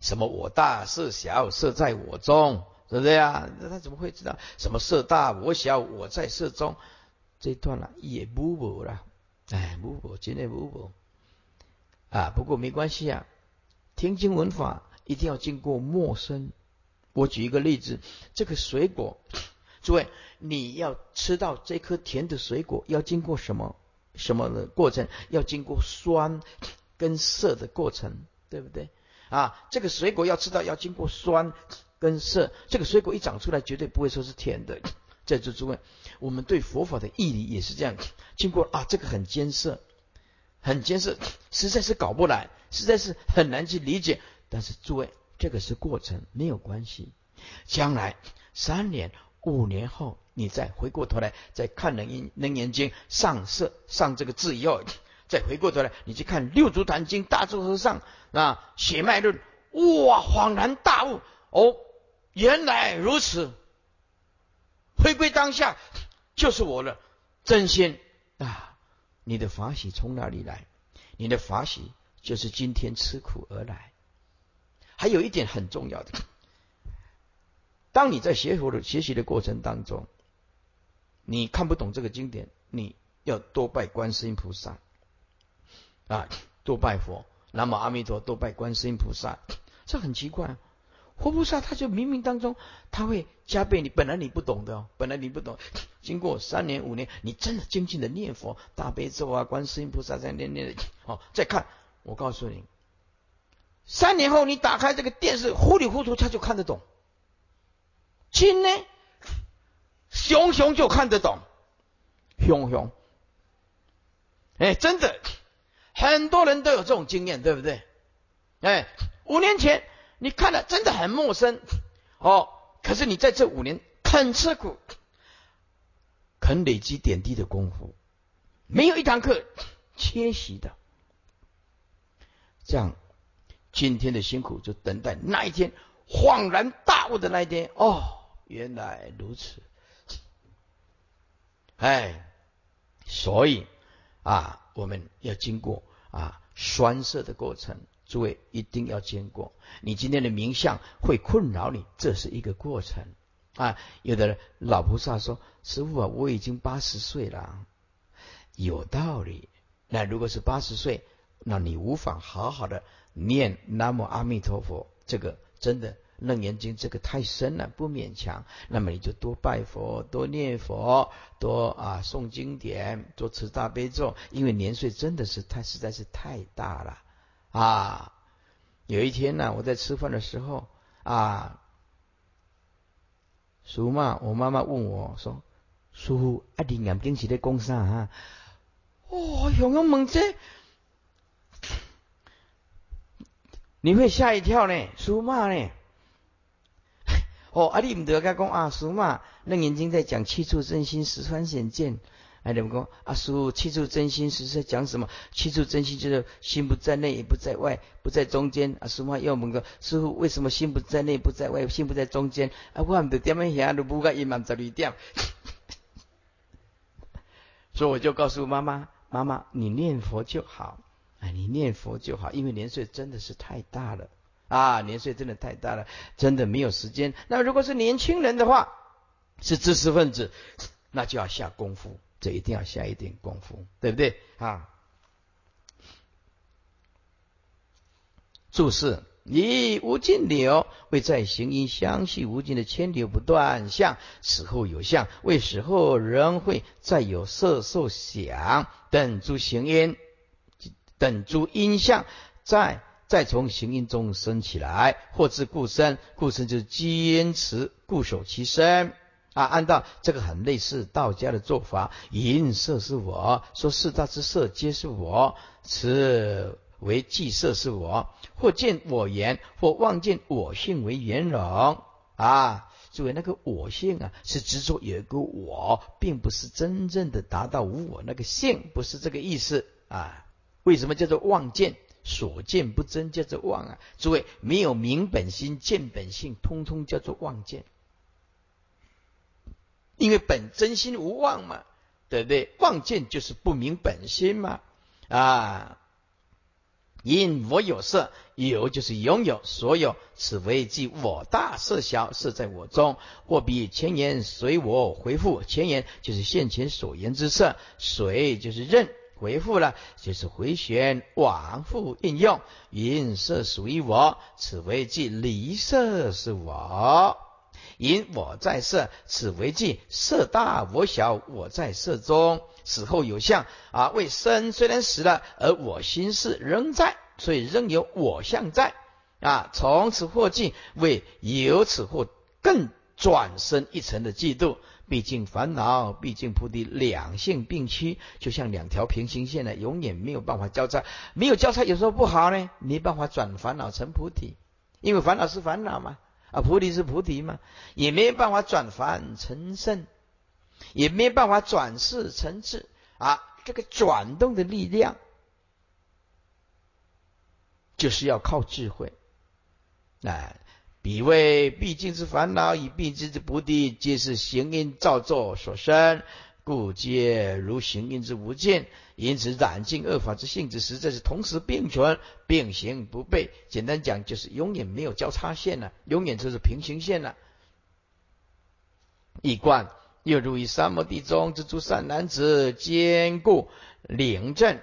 什么我大色小，色在我中，是不是呀？那他怎么会知道什么色大我小，我在色中？这一段了也不补了，哎，不补，今天不补。啊，不过没关系啊，听经闻法一定要经过陌生。我举一个例子，这个水果，诸位，你要吃到这颗甜的水果，要经过什么？什么的过程要经过酸跟涩的过程，对不对？啊，这个水果要吃到要经过酸跟涩，这个水果一长出来绝对不会说是甜的。在座诸位，我们对佛法的义理也是这样，经过啊，这个很艰涩，很艰涩，实在是搞不来，实在是很难去理解。但是诸位，这个是过程，没有关系。将来三年。五年后，你再回过头来再看《楞严楞严经》上色上这个字以后，再回过头来，你去看《六祖坛经》大智和尚啊血脉论，哇，恍然大悟哦，原来如此。回归当下就是我了，真心啊！你的法喜从哪里来？你的法喜就是今天吃苦而来。还有一点很重要的。当你在学佛的学习的过程当中，你看不懂这个经典，你要多拜观世音菩萨啊，多拜佛，南无阿弥陀，多拜观世音菩萨。这很奇怪，活菩萨他就冥冥当中他会加倍你，本来你不懂的，本来你不懂，经过三年五年，你真的精进的念佛大悲咒啊，观世音菩萨在念念的，哦，再看，我告诉你，三年后你打开这个电视，糊里糊涂他就看得懂。经呢，熊熊就看得懂，熊熊，哎，真的，很多人都有这种经验，对不对？哎，五年前你看了真的很陌生，哦，可是你在这五年肯吃苦，肯累积点滴的功夫，没有一堂课缺席的，这样今天的辛苦就等待那一天恍然大悟的那一天。哦。原来如此，哎，所以啊，我们要经过啊酸涩的过程，诸位一定要经过。你今天的名相会困扰你，这是一个过程啊。有的人老菩萨说：“师傅啊，我已经八十岁了。”有道理。那如果是八十岁，那你无法好好的念南无阿弥陀佛，这个真的。楞严经这个太深了，不勉强。那么你就多拜佛，多念佛，多啊诵经典，多持大悲咒。因为年岁真的是太实在是太大了啊！有一天呢，我在吃饭的时候啊，叔妈，我妈妈问我说：“叔，阿你眼睛是在讲啥啊？”哦，熊熊猛这，你会吓一跳呢，叔妈呢？哦，阿你唔得甲讲阿叔嘛，那眼睛在讲七处真心十方显见，哎，怎么讲？阿叔七处真心是在讲什么？七处真心就是心不在内也不在外，不在中间。阿叔嘛要问个师傅，为什么心不在内不在外，心不在中间？啊，我唔得点样想都不个一万十二点。<laughs> 所以我就告诉妈妈，妈妈你念佛就好，哎，你念佛就好，因为年岁真的是太大了。啊，年岁真的太大了，真的没有时间。那如果是年轻人的话，是知识分子，那就要下功夫，这一定要下一点功夫，对不对啊？注释以无尽流为在行因相续无尽的千流不断相，死后有相，为死后仍会再有色受想等诸行因，等诸因相，在再从行音中生起来，或自固身，固身就是坚持固守其身。啊，按照这个很类似道家的做法，淫色是我说四大之色皆是我，此为既色是我，或见我言，或望见我性为圆融啊。诸位，那个我性啊，是执着有一个我，并不是真正的达到无我那个性，不是这个意思啊。为什么叫做望见？所见不真叫做妄啊。诸位，没有明本心、见本性，通通叫做妄见。因为本真心无妄嘛，对不对？妄见就是不明本心嘛，啊！因我有色，有就是拥有所有，此为即我大色小，色在我中，或比前言随我回复。前言就是现前所言之色，随就是任回复了，就是回旋往复应用。因色属于我，此为即离色是我。因我在色，此为即色大我小，我在色中，死后有相啊。为身虽然死了，而我心事仍在，所以仍有我相在啊。从此或尽，为由此或更转身一层的嫉妒。毕竟烦恼，毕竟菩提两性并驱，就像两条平行线呢，永远没有办法交叉。没有交叉有时候不好呢，没办法转烦恼成菩提，因为烦恼是烦恼嘛。啊，菩提是菩提嘛，也没办法转凡成圣，也没办法转世成智啊。这个转动的力量，就是要靠智慧。哎，彼为毕竟之烦恼，以毕竟之不定，皆是行因造作所生。故皆如行因之无尽，因此染净恶法之性质实在是同时并存、并行不悖。简单讲，就是永远没有交叉线了，永远就是平行线了。一观又如以三摩地中之诸善男子，坚固领正。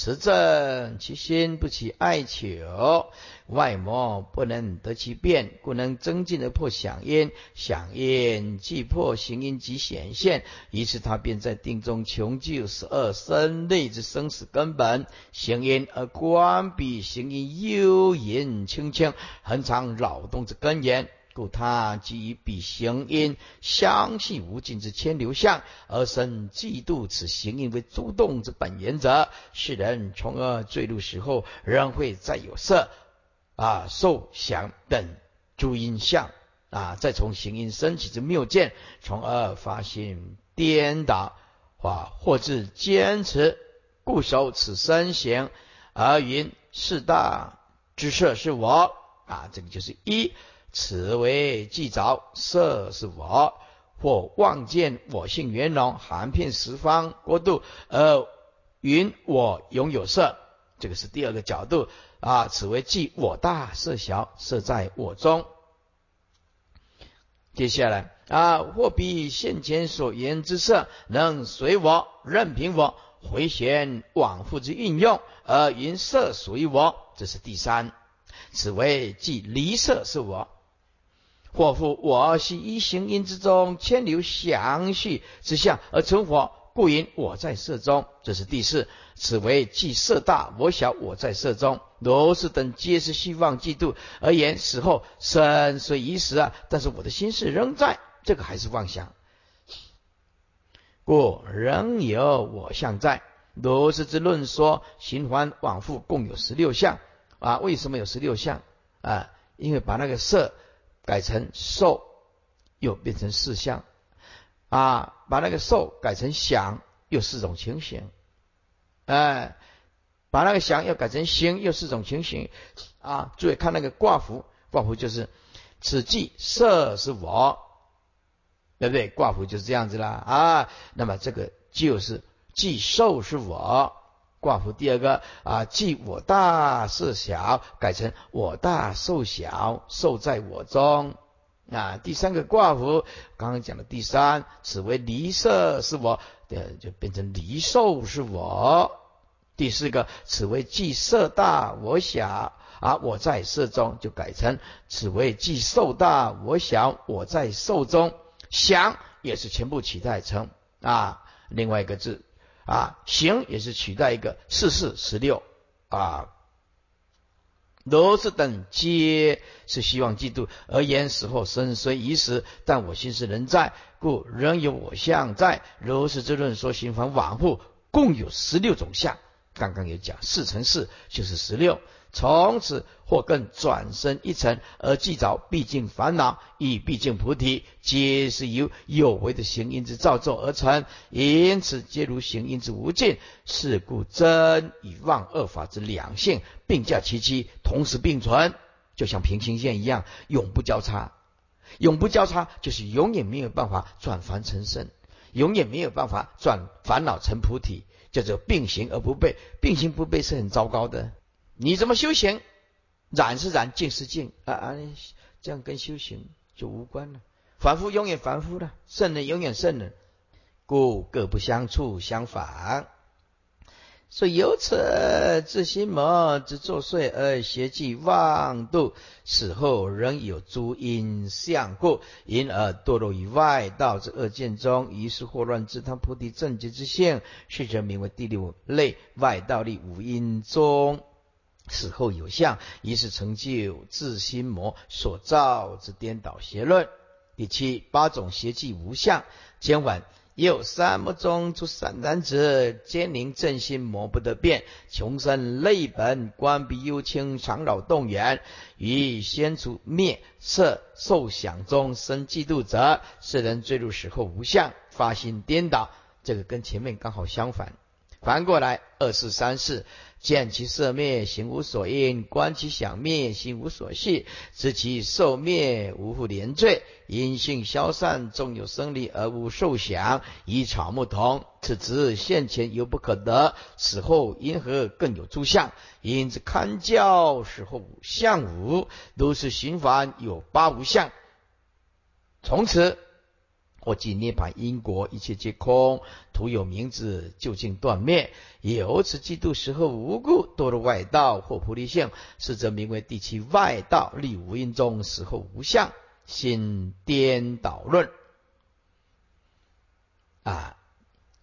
持正其心不起爱求，外魔不能得其变，故能增进而破响因，响因既破行因即显现，于是他便在定中穷究十二生类之生死根本，行因而关闭行因幽隐清清恒常扰动之根源。故他基于彼行因相信无尽之千流相，而生嫉妒此行因为诸动之本原则。世人从而坠入时候，仍会再有色啊、受想等诸因相啊，再从行因升起之谬见，从而发心颠倒啊，或自坚持固守此身形，而云四大之色是我啊，这个就是一。此为既着色是我，或望见我性圆融，含遍十方国度，而云我拥有色，这个是第二个角度啊。此为即我大色小，色在我中。接下来啊，或比现前所言之色，能随我任凭我回旋往复之运用，而云色属于我，这是第三。此为即离色是我。或复我系一行因之中，千流详续之相而成佛，故云我在色中。这是第四。此为即色大我小，我在色中。如是等皆是虚妄嫉妒而言，死后身虽已死啊，但是我的心事仍在，这个还是妄想，故仍有我相在。如是之论说，循环往复，共有十六相啊。为什么有十六相啊？因为把那个色。改成受，又变成四相啊！把那个受改成想，又四种情形。哎，把那个想要改成心，又四种情形啊！注意看那个卦符，卦符就是此即色是我，对不对？卦符就是这样子啦啊！那么这个就是即受是我，卦符第二个啊，即我大是小，改成我大受小，受在我中啊。第三个卦符，刚刚讲的第三，此为离色是我，呃，就变成离受是我。第四个，此为即色大我小啊，我在色中，就改成此为即受大我小，我在受中。想也是全部取代成啊，另外一个字啊，行也是取代一个四四十六啊。如是等皆是希望嫉妒，而言死后生虽已死，但我心是仍在，故仍有我相在。如是之论说行房往复，共有十六种相。刚刚有讲四乘四就是十六。从此或更转身一层而既着毕竟烦恼，亦毕竟菩提，皆是由有为的行因之造作而成，因此皆如行因之无尽。是故真与妄二法之两性并驾齐驱，同时并存，就像平行线一样，永不交叉。永不交叉就是永远没有办法转凡成圣，永远没有办法转烦恼成菩提，叫做并行而不悖。并行不悖是很糟糕的。你怎么修行？染是染，净是净啊啊！这样跟修行就无关了。凡夫永远凡夫了，圣人永远圣人，故各不相处，相反。所以由此自心魔之作祟而邪计妄度，死后仍有诸因相故，因而堕落于外道之恶见中，于是祸乱自他菩提正觉之性，是则名为第六类外道力五因中。死后有相，于是成就自心魔所造之颠倒邪论。第七八种邪计无相，今晚有三目中出三男子，坚宁正心魔不得变，穷生泪本，关闭幽清，长老动员，于先除灭色受想中生嫉妒者，世人坠入死后无相，发心颠倒。这个跟前面刚好相反。反过来，二四三四。见其色灭，行无所应；观其想灭，心无所系。知其受灭，无复连罪。因性消散，纵有生理而无受想，以草木同。此执现前犹不可得，死后因何更有诸相？因之堪教，死后相无，都是循环有八无相。从此。或即涅盘因果，一切皆空，徒有名字，究竟断灭。由此嫉妒时候无故堕入外道或菩提性，是则名为第七外道，立无因中，死后无相，心颠倒论。啊，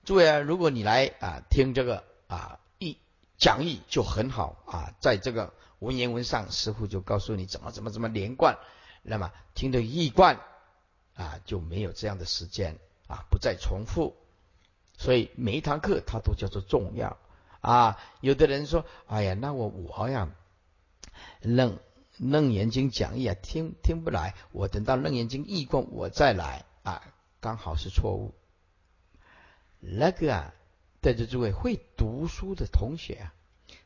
诸位啊，如果你来啊听这个啊义讲义就很好啊，在这个文言文上，师傅就告诉你怎么怎么怎么连贯，那么听得一贯。啊，就没有这样的时间啊，不再重复，所以每一堂课它都叫做重要啊。有的人说，哎呀，那我我呀，楞楞严经讲义啊，听听不来，我等到楞严经译过我再来啊，刚好是错误。那个啊，在座诸位会读书的同学啊，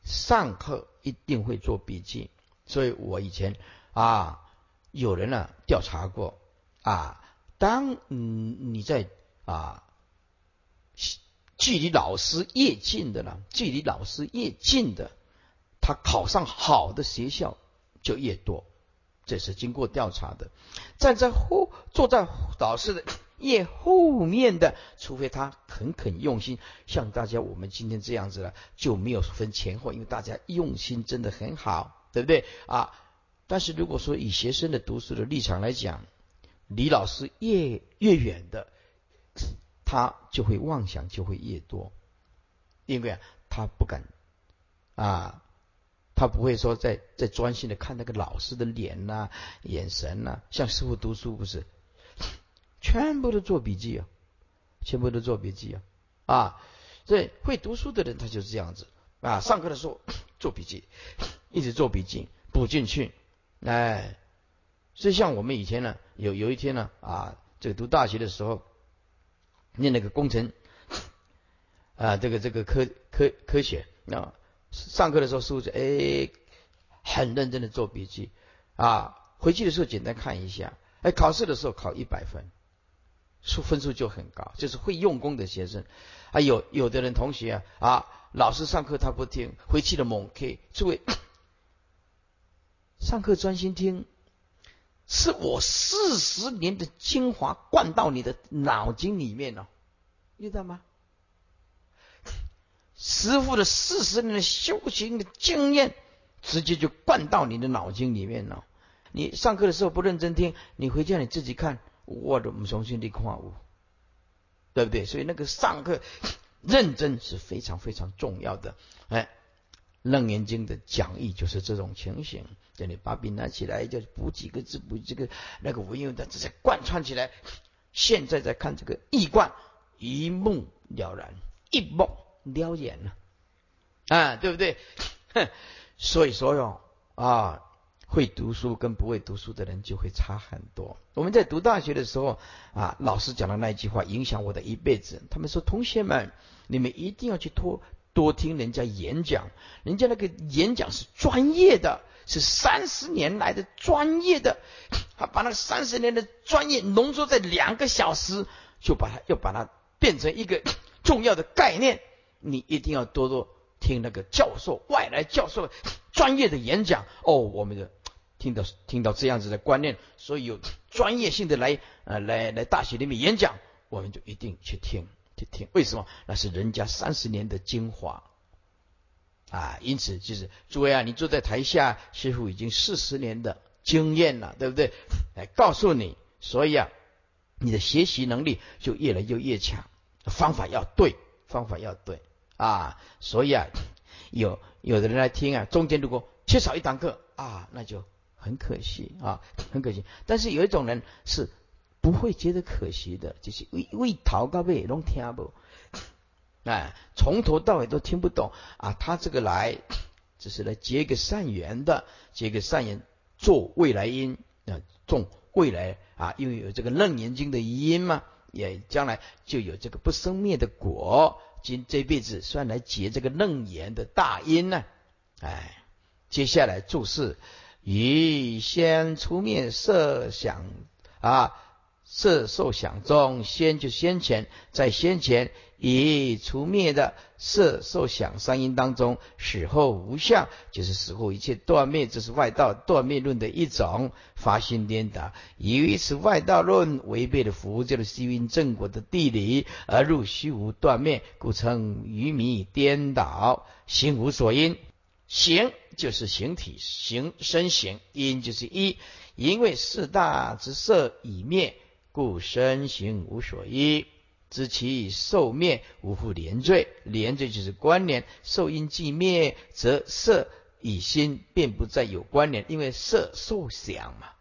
上课一定会做笔记，所以我以前啊，有人呢调查过啊。当嗯你在啊距离老师越近的呢，距离老师越近的，他考上好的学校就越多，这是经过调查的。站在后坐在老师的越后面的，除非他很肯用心，像大家我们今天这样子了，就没有分前后，因为大家用心真的很好，对不对啊？但是如果说以学生的读书的立场来讲，离老师越越远的，他就会妄想就会越多，因为啊，他不敢啊，他不会说在在专心的看那个老师的脸呐、眼神呐，像师傅读书不是，全部都做笔记啊，全部都做笔记啊，啊，所以会读书的人他就是这样子啊，上课的时候 <coughs> 做笔记，一直做笔记补进去，哎。就像我们以前呢，有有一天呢，啊，这个读大学的时候，念那个工程，<coughs> 啊，这个这个科科科学，啊，上课的时候师傅就哎，很认真的做笔记，啊，回去的时候简单看一下，哎，考试的时候考一百分，数分数就很高，就是会用功的学生，啊，有有的人同学啊，啊，老师上课他不听，回去了猛 K，诸位，<coughs> 上课专心听。是我四十年的精华灌到你的脑筋里面了，知道吗？师傅的四十年的修行的经验，直接就灌到你的脑筋里面了。你上课的时候不认真听，你回家你自己看，我都不重新的看悟，对不对？所以那个上课认真是非常非常重要的。哎，《楞严经》的讲义就是这种情形。叫你把笔拿起来，就补几个字，补这个那个文言的，直接贯穿起来。现在在看这个易观，一目了然，一目了然了，啊，对不对？所以说哟，啊，会读书跟不会读书的人就会差很多。我们在读大学的时候，啊，老师讲的那一句话影响我的一辈子。他们说，同学们，你们一定要去多多听人家演讲，人家那个演讲是专业的。是三十年来的专业的，他把那三十年的专业浓缩在两个小时，就把它又把它变成一个重要的概念。你一定要多多听那个教授、外来教授专业的演讲哦。我们的听到听到这样子的观念，所以有专业性的来呃来来大学里面演讲，我们就一定去听去听。为什么？那是人家三十年的精华。啊，因此就是诸位啊，你坐在台下，师傅已经四十年的经验了，对不对？来告诉你，所以啊，你的学习能力就越来越越强。方法要对，方法要对啊。所以啊，有有的人来听啊，中间如果缺少一堂课啊，那就很可惜啊，很可惜。但是有一种人是不会觉得可惜的，就是为为逃高背拢听不。<coughs> 哎，从头到尾都听不懂啊！他这个来 <coughs> 只是来结个善缘的，结个善缘做未来因啊，种未来啊，因为有这个楞严经的因嘛，也将来就有这个不生灭的果。今这辈子算来结这个楞严的大因呢。哎，接下来注释：以先出面设想啊，色受想中，先就先前在先前。以除灭的色受想三因当中，死后无相，就是死后一切断灭，这是外道断灭论的一种发心颠倒。由于此外道论违背了佛教的虚因正果的地理，而入虚无断灭，故称愚迷颠倒。心无所因，形就是形体，形身形，因就是一，因为四大之色已灭，故身形无所依。知其受灭，无复连罪。连罪就是关联，受因既灭，则色与心便不再有关联，因为色受想嘛，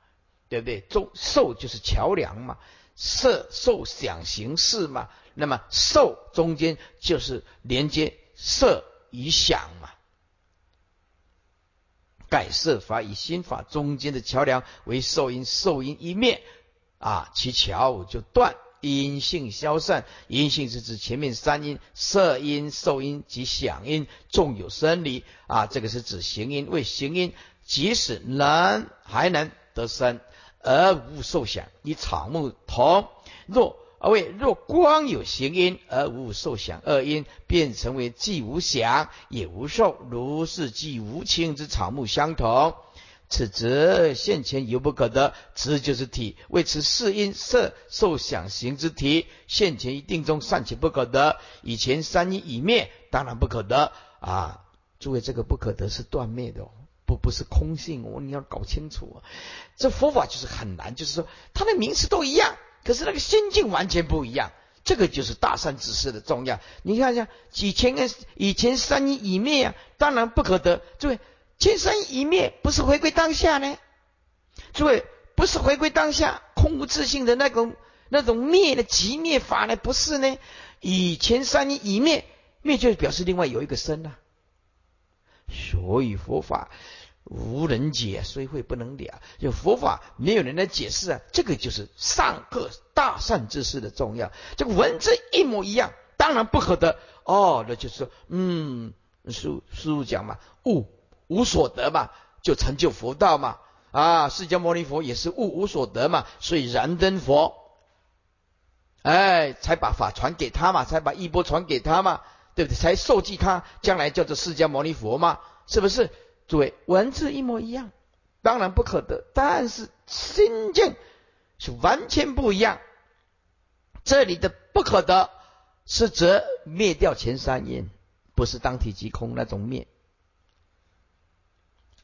对不对？中受就是桥梁嘛，色受想行识嘛，那么受中间就是连接色与想嘛。改色法与心法中间的桥梁为受因，受因一灭啊，其桥就断。阴性消散，阴性是指前面三因：色因、受因及想因，纵有生理啊，这个是指行因。为行因，即使能还能得生，而无受想，与草木同。若而为若光有行因而无受想，二因便成为既无想也无受，如是即无情之草木相同。此则现前犹不可得，此就是体。为此四因色受想行之体，现前一定中尚且不可得，以前三因已灭，当然不可得啊！诸位，这个不可得是断灭的，哦不不是空性哦，你要搞清楚。这佛法就是很难，就是说它的名词都一样，可是那个心境完全不一样。这个就是大善之事的重要。你看一下，以前以前三因已灭啊，当然不可得。诸位。千生一灭，不是回归当下呢？诸位，不是回归当下，空无自性的那种那种灭的极灭法呢？不是呢？以前三一一灭，灭就表示另外有一个生啊。所以佛法无人解，虽会不能了。就佛法没有人来解释啊，这个就是上课大善之事的重要。这个文字一模一样，当然不可得哦。那就是说，嗯，师师傅讲嘛，悟。无所得嘛，就成就佛道嘛。啊，释迦牟尼佛也是悟无所得嘛，所以燃灯佛，哎，才把法传给他嘛，才把衣钵传给他嘛，对不对？才受记他，将来叫做释迦牟尼佛嘛，是不是？诸位，文字一模一样，当然不可得，但是心境是完全不一样。这里的不可得，是则灭掉前三因。不是当体即空那种灭。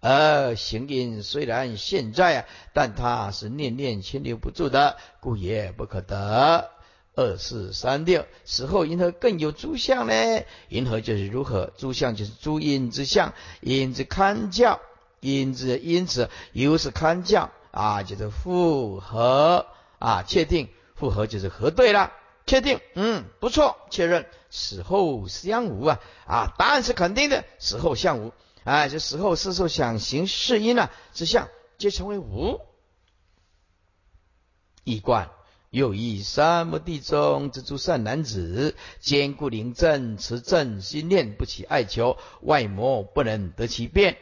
而行因虽然现在啊，但它是念念牵留不住的，故也不可得。二四三六，死后银河更有诸相呢？银河就是如何？诸相就是诸因之相，因之堪教，因之因此由是堪教啊，就是复合啊，确定复合就是核对了，确定嗯不错，确认死后相无啊啊，答案是肯定的，死后相无，哎，这时候四受想行识因啊之相，皆成为无，一贯。又一三摩地中之诸善男子，坚固灵正，持正心念，不起爱求，外魔不能得其变。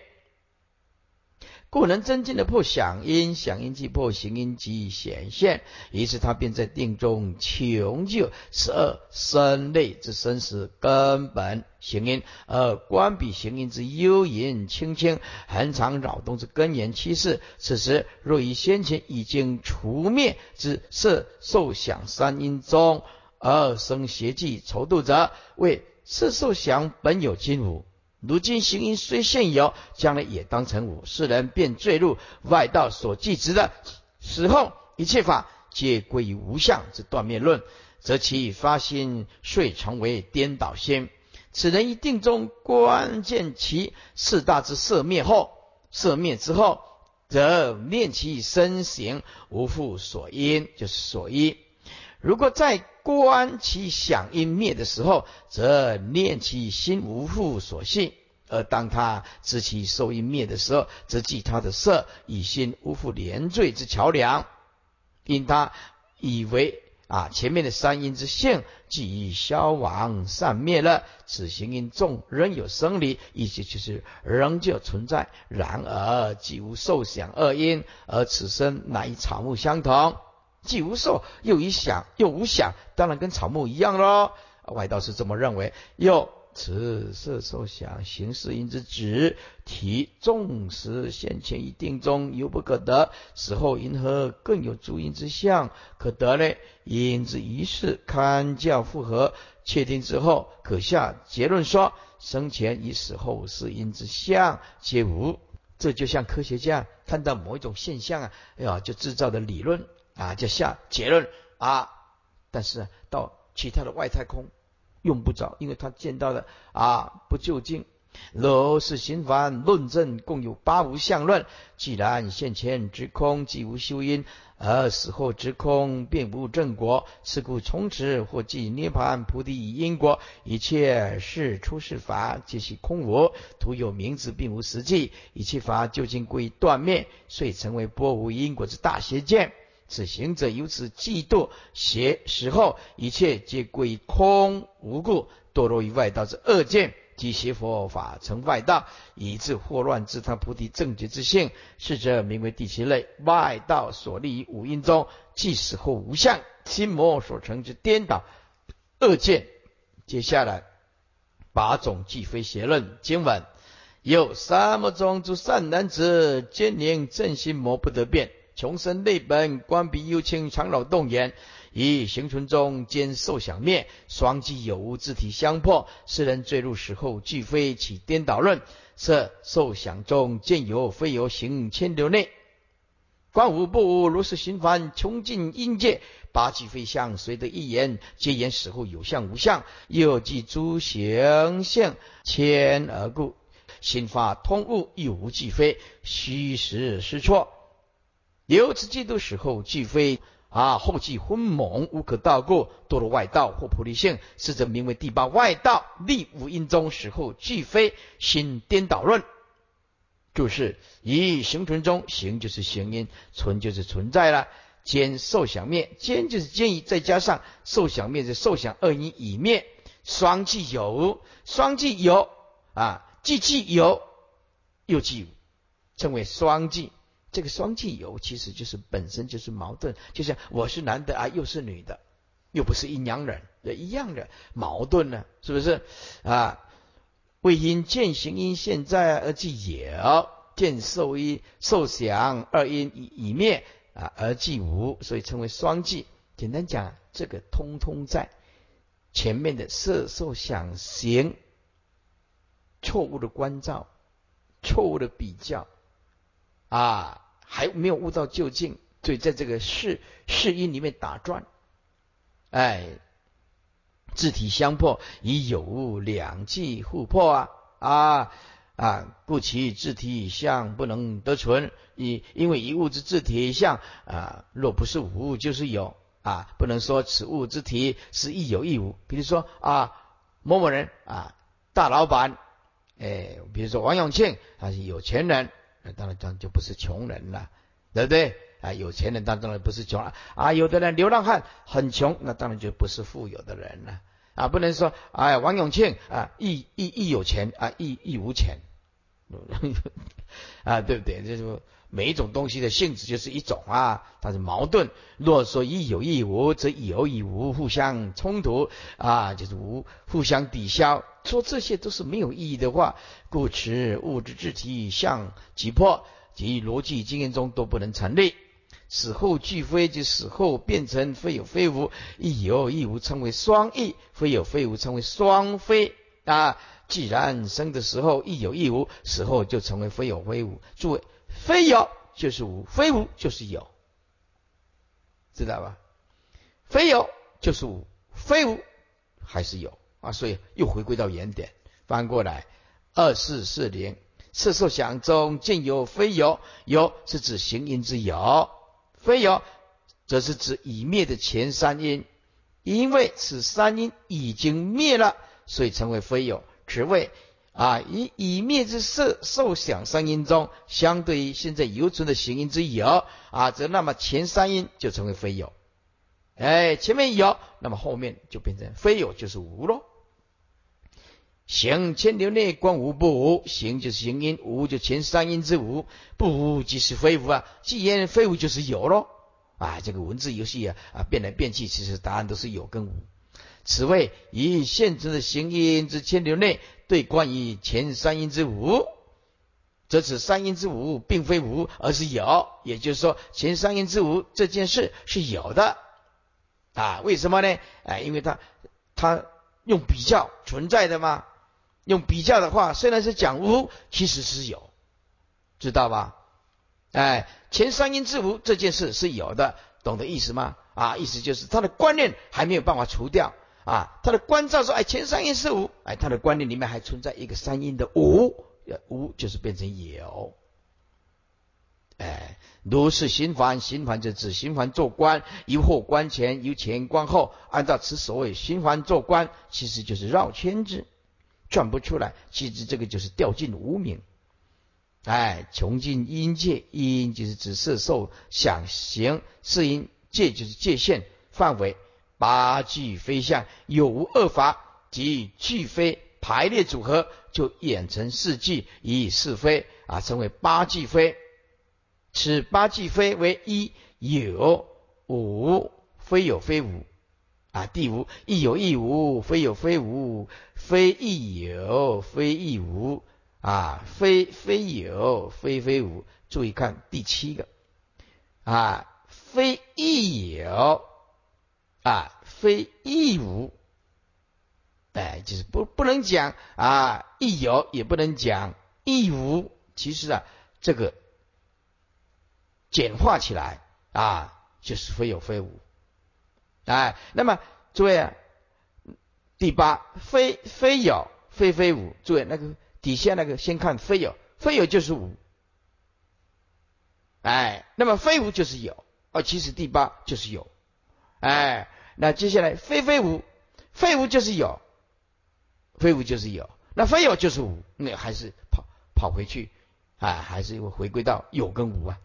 故能增进的破响音，响音即破行音即显现，于是他便在定中穷究十二生类之生死根本行音，而关闭行音之幽隐清清，恒常扰动之根源趋势。此时若以先前已经除灭之色受想三因中而生邪计筹度者，为色受想本有金无。如今行因虽现有，将来也当成无，世人便坠入外道所记执的死后一切法皆归于无相之断灭论，则其发心遂成为颠倒心。此人一定中关键其四大之色灭后，色灭之后，则念其身形无复所因，就是所依。如果在观其响应灭的时候，则念其心无复所系；而当他知其受因灭的时候，则记他的色以心无复连缀之桥梁。因他以为啊前面的三因之性即已消亡散灭了，此行因众仍有生理，意思就是仍旧存在。然而既无受想二因，而此生乃与草木相同。既无受，又已想，又无想，当然跟草木一样喽。外道是这么认为。又此色受想行识因之止，体众时先前一定中犹不可得，死后因何更有诸因之相可得呢？因之一事堪教复合，确定之后，可下结论说：生前与死后是因之相皆无。这就像科学家看到某一种现象啊，哎呀，就制造的理论。啊，就下结论啊！但是到其他的外太空用不着，因为他见到的啊不究竟。若是行凡论证共有八无相论，既然现前之空即无修因，而死后之空并无正果，是故从此或即涅盘菩提因果，一切是出世法皆系空无，徒有名字，并无实际。一切法究竟归断灭，遂成为波无因果之大邪见。此行者由此嫉妒邪时候，一切皆归空无故，堕落于外道之恶见，即邪佛法成外道，以致祸乱之他菩提正觉之性。是者名为第七类外道所立于五阴中，即死后无相，心魔所成之颠倒恶见。接下来八种既非邪论经文，有三摩中诸善男子，坚宁正心魔不得变。穷生内本，关闭幽清，长老动言，以行存中兼受想灭，双即有无自体相破，世人坠入死后俱非，起颠倒论，是受想中见有非有，行千流内，观无不无，如是循环，穷尽阴界，八俱非相，随得一言，皆言死后有相无相，又即诸行相迁而故，心法通悟，亦无俱非，虚实失错。由此嫉妒死后俱非啊，后继昏蒙，无可道过，堕入外道或菩提性，是则名为第八外道。立无因中死后俱非，心颠倒论，就是以行存中行就是行因，存就是存在了。兼受想灭，兼就是兼一，再加上受想灭是受想二因已灭，双既有，双既有啊，既既有又既有，称为双既。这个双既有其实就是本身就是矛盾，就像我是男的啊，又是女的，又不是阴阳人，一样的矛盾呢，是不是啊？为因见行因现在而既有，见受因受想二因已已灭啊而既无，所以称为双既。简单讲，这个通通在前面的色受想行错误的关照，错误的比较，啊，还没有悟到究竟，所以在这个世世因里面打转，哎，字体相破，以有物两际互破啊。啊啊，故其字体相不能得存，以因为一物之字体相啊，若不是无就是有。啊，不能说此物之体是亦有亦无，比如说啊某某人啊大老板。哎，比如说王永庆，他是有钱人，那当然当然就不是穷人了，对不对？啊，有钱人当然不是穷了啊。有的人流浪汉很穷，那当然就不是富有的人了啊。不能说哎，王永庆啊，一一一有钱啊，一一无钱 <laughs> 啊，对不对？就是每一种东西的性质就是一种啊，它是矛盾。若说一有一无，则有与无互相冲突啊，就是无互相抵消。说这些都是没有意义的话，故此物质质体相即破，及逻辑经验中都不能成立。死后俱非，即死后变成非有非无，亦有亦无，称为双异；非有非无，称为双非。啊，既然生的时候亦有亦无，死后就成为非有非无。诸位，非有就是无，非无就是有，知道吧？非有就是无，非无还是有。啊，所以又回归到原点，翻过来，二四四零，色受想中见有非有，有是指行因之有，非有则是指已灭的前三因，因为此三因已经灭了，所以成为非有。此谓啊，以以灭之色受想三因中，相对于现在犹存的行因之有啊，则那么前三因就成为非有。哎，前面有，那么后面就变成非有，就是无喽。行千流内观无不无，行就是行因，无就前三因之无，不无即是非无啊。既然非无就是有喽啊，这个文字游戏啊啊变来变去，其实答案都是有跟无。此谓以现存的行因之千流内对关于前三因之无，则此三因之无并非无，而是有。也就是说，前三因之无这件事是有的啊？为什么呢？哎，因为它它用比较存在的吗？用比较的话，虽然是讲无，其实是有，知道吧？哎，前三因之无这件事是有的，懂得意思吗？啊，意思就是他的观念还没有办法除掉啊，他的观照说，哎，前三因是无，哎，他的观念里面还存在一个三因的无，无就是变成有，哎，如是心烦，心烦就指心烦做观，由后观前，由前观后，按照此所谓心烦做观，其实就是绕圈子。转不出来，其实这个就是掉进无名。哎，穷尽阴界，阴就是指色受想行是因界就是界限范围。八句非相有无二法，即句非排列组合，就演成四句，以是非啊，称为八句非。此八句非为一有无，非有非无。啊，第五，亦有亦无，非有非无，非亦有非亦无，啊，非非有非非无。注意看第七个，啊，非亦有，啊，非亦无，哎，就是不不能讲啊，亦有也不能讲亦无。其实啊，这个简化起来啊，就是非有非无。哎，那么诸位啊，第八非非有非非无，诸位那个底下那个先看非有，非有就是无，哎，那么非无就是有，哦，其实第八就是有，哎，那接下来非非无，非无就是有，非无就是有，那非有就是无，那还是跑跑回去，啊，还是会回归到有跟无啊。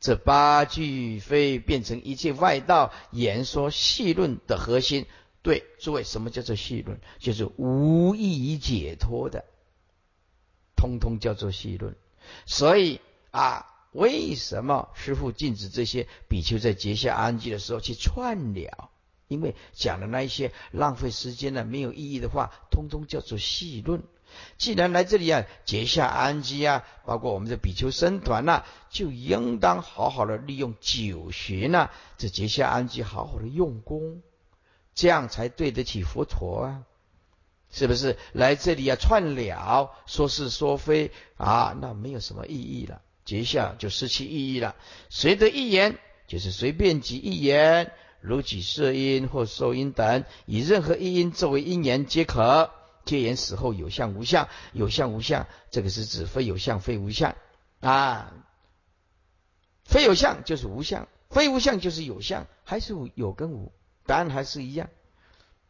这八句非变成一切外道言说细论的核心。对，诸位，什么叫做细论？就是无意义解脱的，通通叫做细论。所以啊，为什么师父禁止这些比丘在结下安居的时候去串了？因为讲的那一些浪费时间的、没有意义的话，通通叫做细论。既然来这里啊，结下安居啊，包括我们的比丘僧团呐，就应当好好的利用九学呐，这结下安居，好好的用功，这样才对得起佛陀啊！是不是？来这里啊串了，说是说非啊，那没有什么意义了，结下就失去意义了。随得一言，就是随便举一言，如举色音或受音等，以任何一音作为因言皆可。皆言死后有相无相，有相无相，这个是指非有相非无相啊。非有相就是无相，非无相就是有相，还是有跟无，答案还是一样。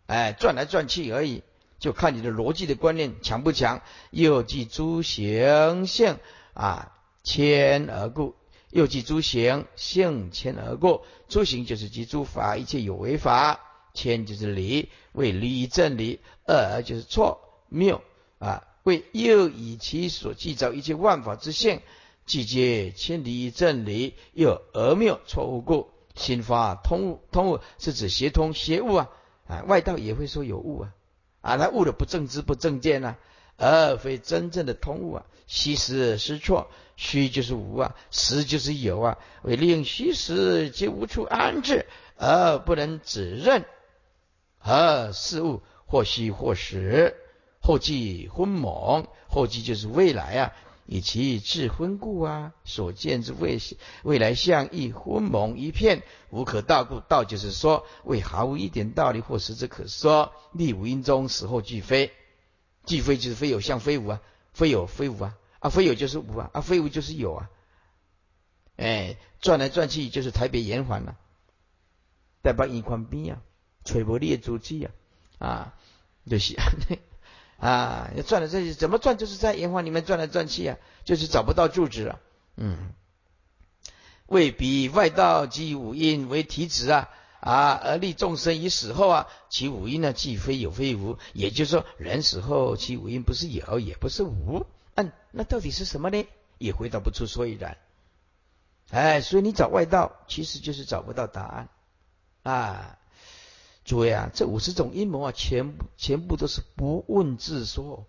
哎，转来转去而已，就看你的逻辑的观念强不强。又记诸行性啊，迁而过；又即诸行性迁而过。诸行就是即诸法，一切有为法。迁就是理，为理正理；二就是错谬啊，为又以其所记造一切万法之性，即皆千理正理，又而谬错误故，心发通悟。通悟是指邪通邪悟啊啊！外道也会说有悟啊啊，他悟的不正知不正见啊，而非真正的通悟啊。虚实失错，虚就是无啊，实就是有啊，为令虚实皆无处安置，而不能指认。和事物或虚或实，后继昏蒙，后继就是未来啊，以其智昏故啊，所见之未未来相亦昏蒙一片，无可道故。道就是说，为毫无一点道理或实之可说。立无因中，死后俱非，俱非就是非有相非无啊，非有非无啊，啊非有就是无啊，啊非无就是有啊。哎，转来转去就是台北圆环了，代表一宽边啊。吹不列足迹啊，啊，就是 <laughs> 啊，要转来转去，怎么转？就是在圆环里面转来转去啊，就是找不到住址啊。嗯，为彼外道即五阴为体子啊，啊，而立众生于死后啊，其五阴呢，既非有非无，也就是说，人死后其五阴不是有，也不是无。那到底是什么呢？也回答不出所以然。哎，所以你找外道，其实就是找不到答案啊。诸位啊，这五十种阴谋啊，全部全部都是不问自说。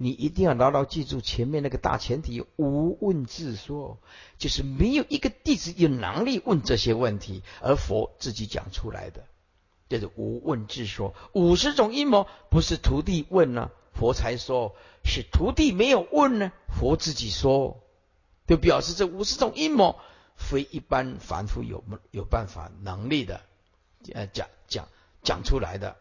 你一定要牢牢记住前面那个大前提：无问自说，就是没有一个弟子有能力问这些问题，而佛自己讲出来的，这是无问自说。五十种阴谋不是徒弟问呢，佛才说；是徒弟没有问呢，佛自己说，就表示这五十种阴谋非一般凡夫有有办法能力的。呃，讲讲讲出来的。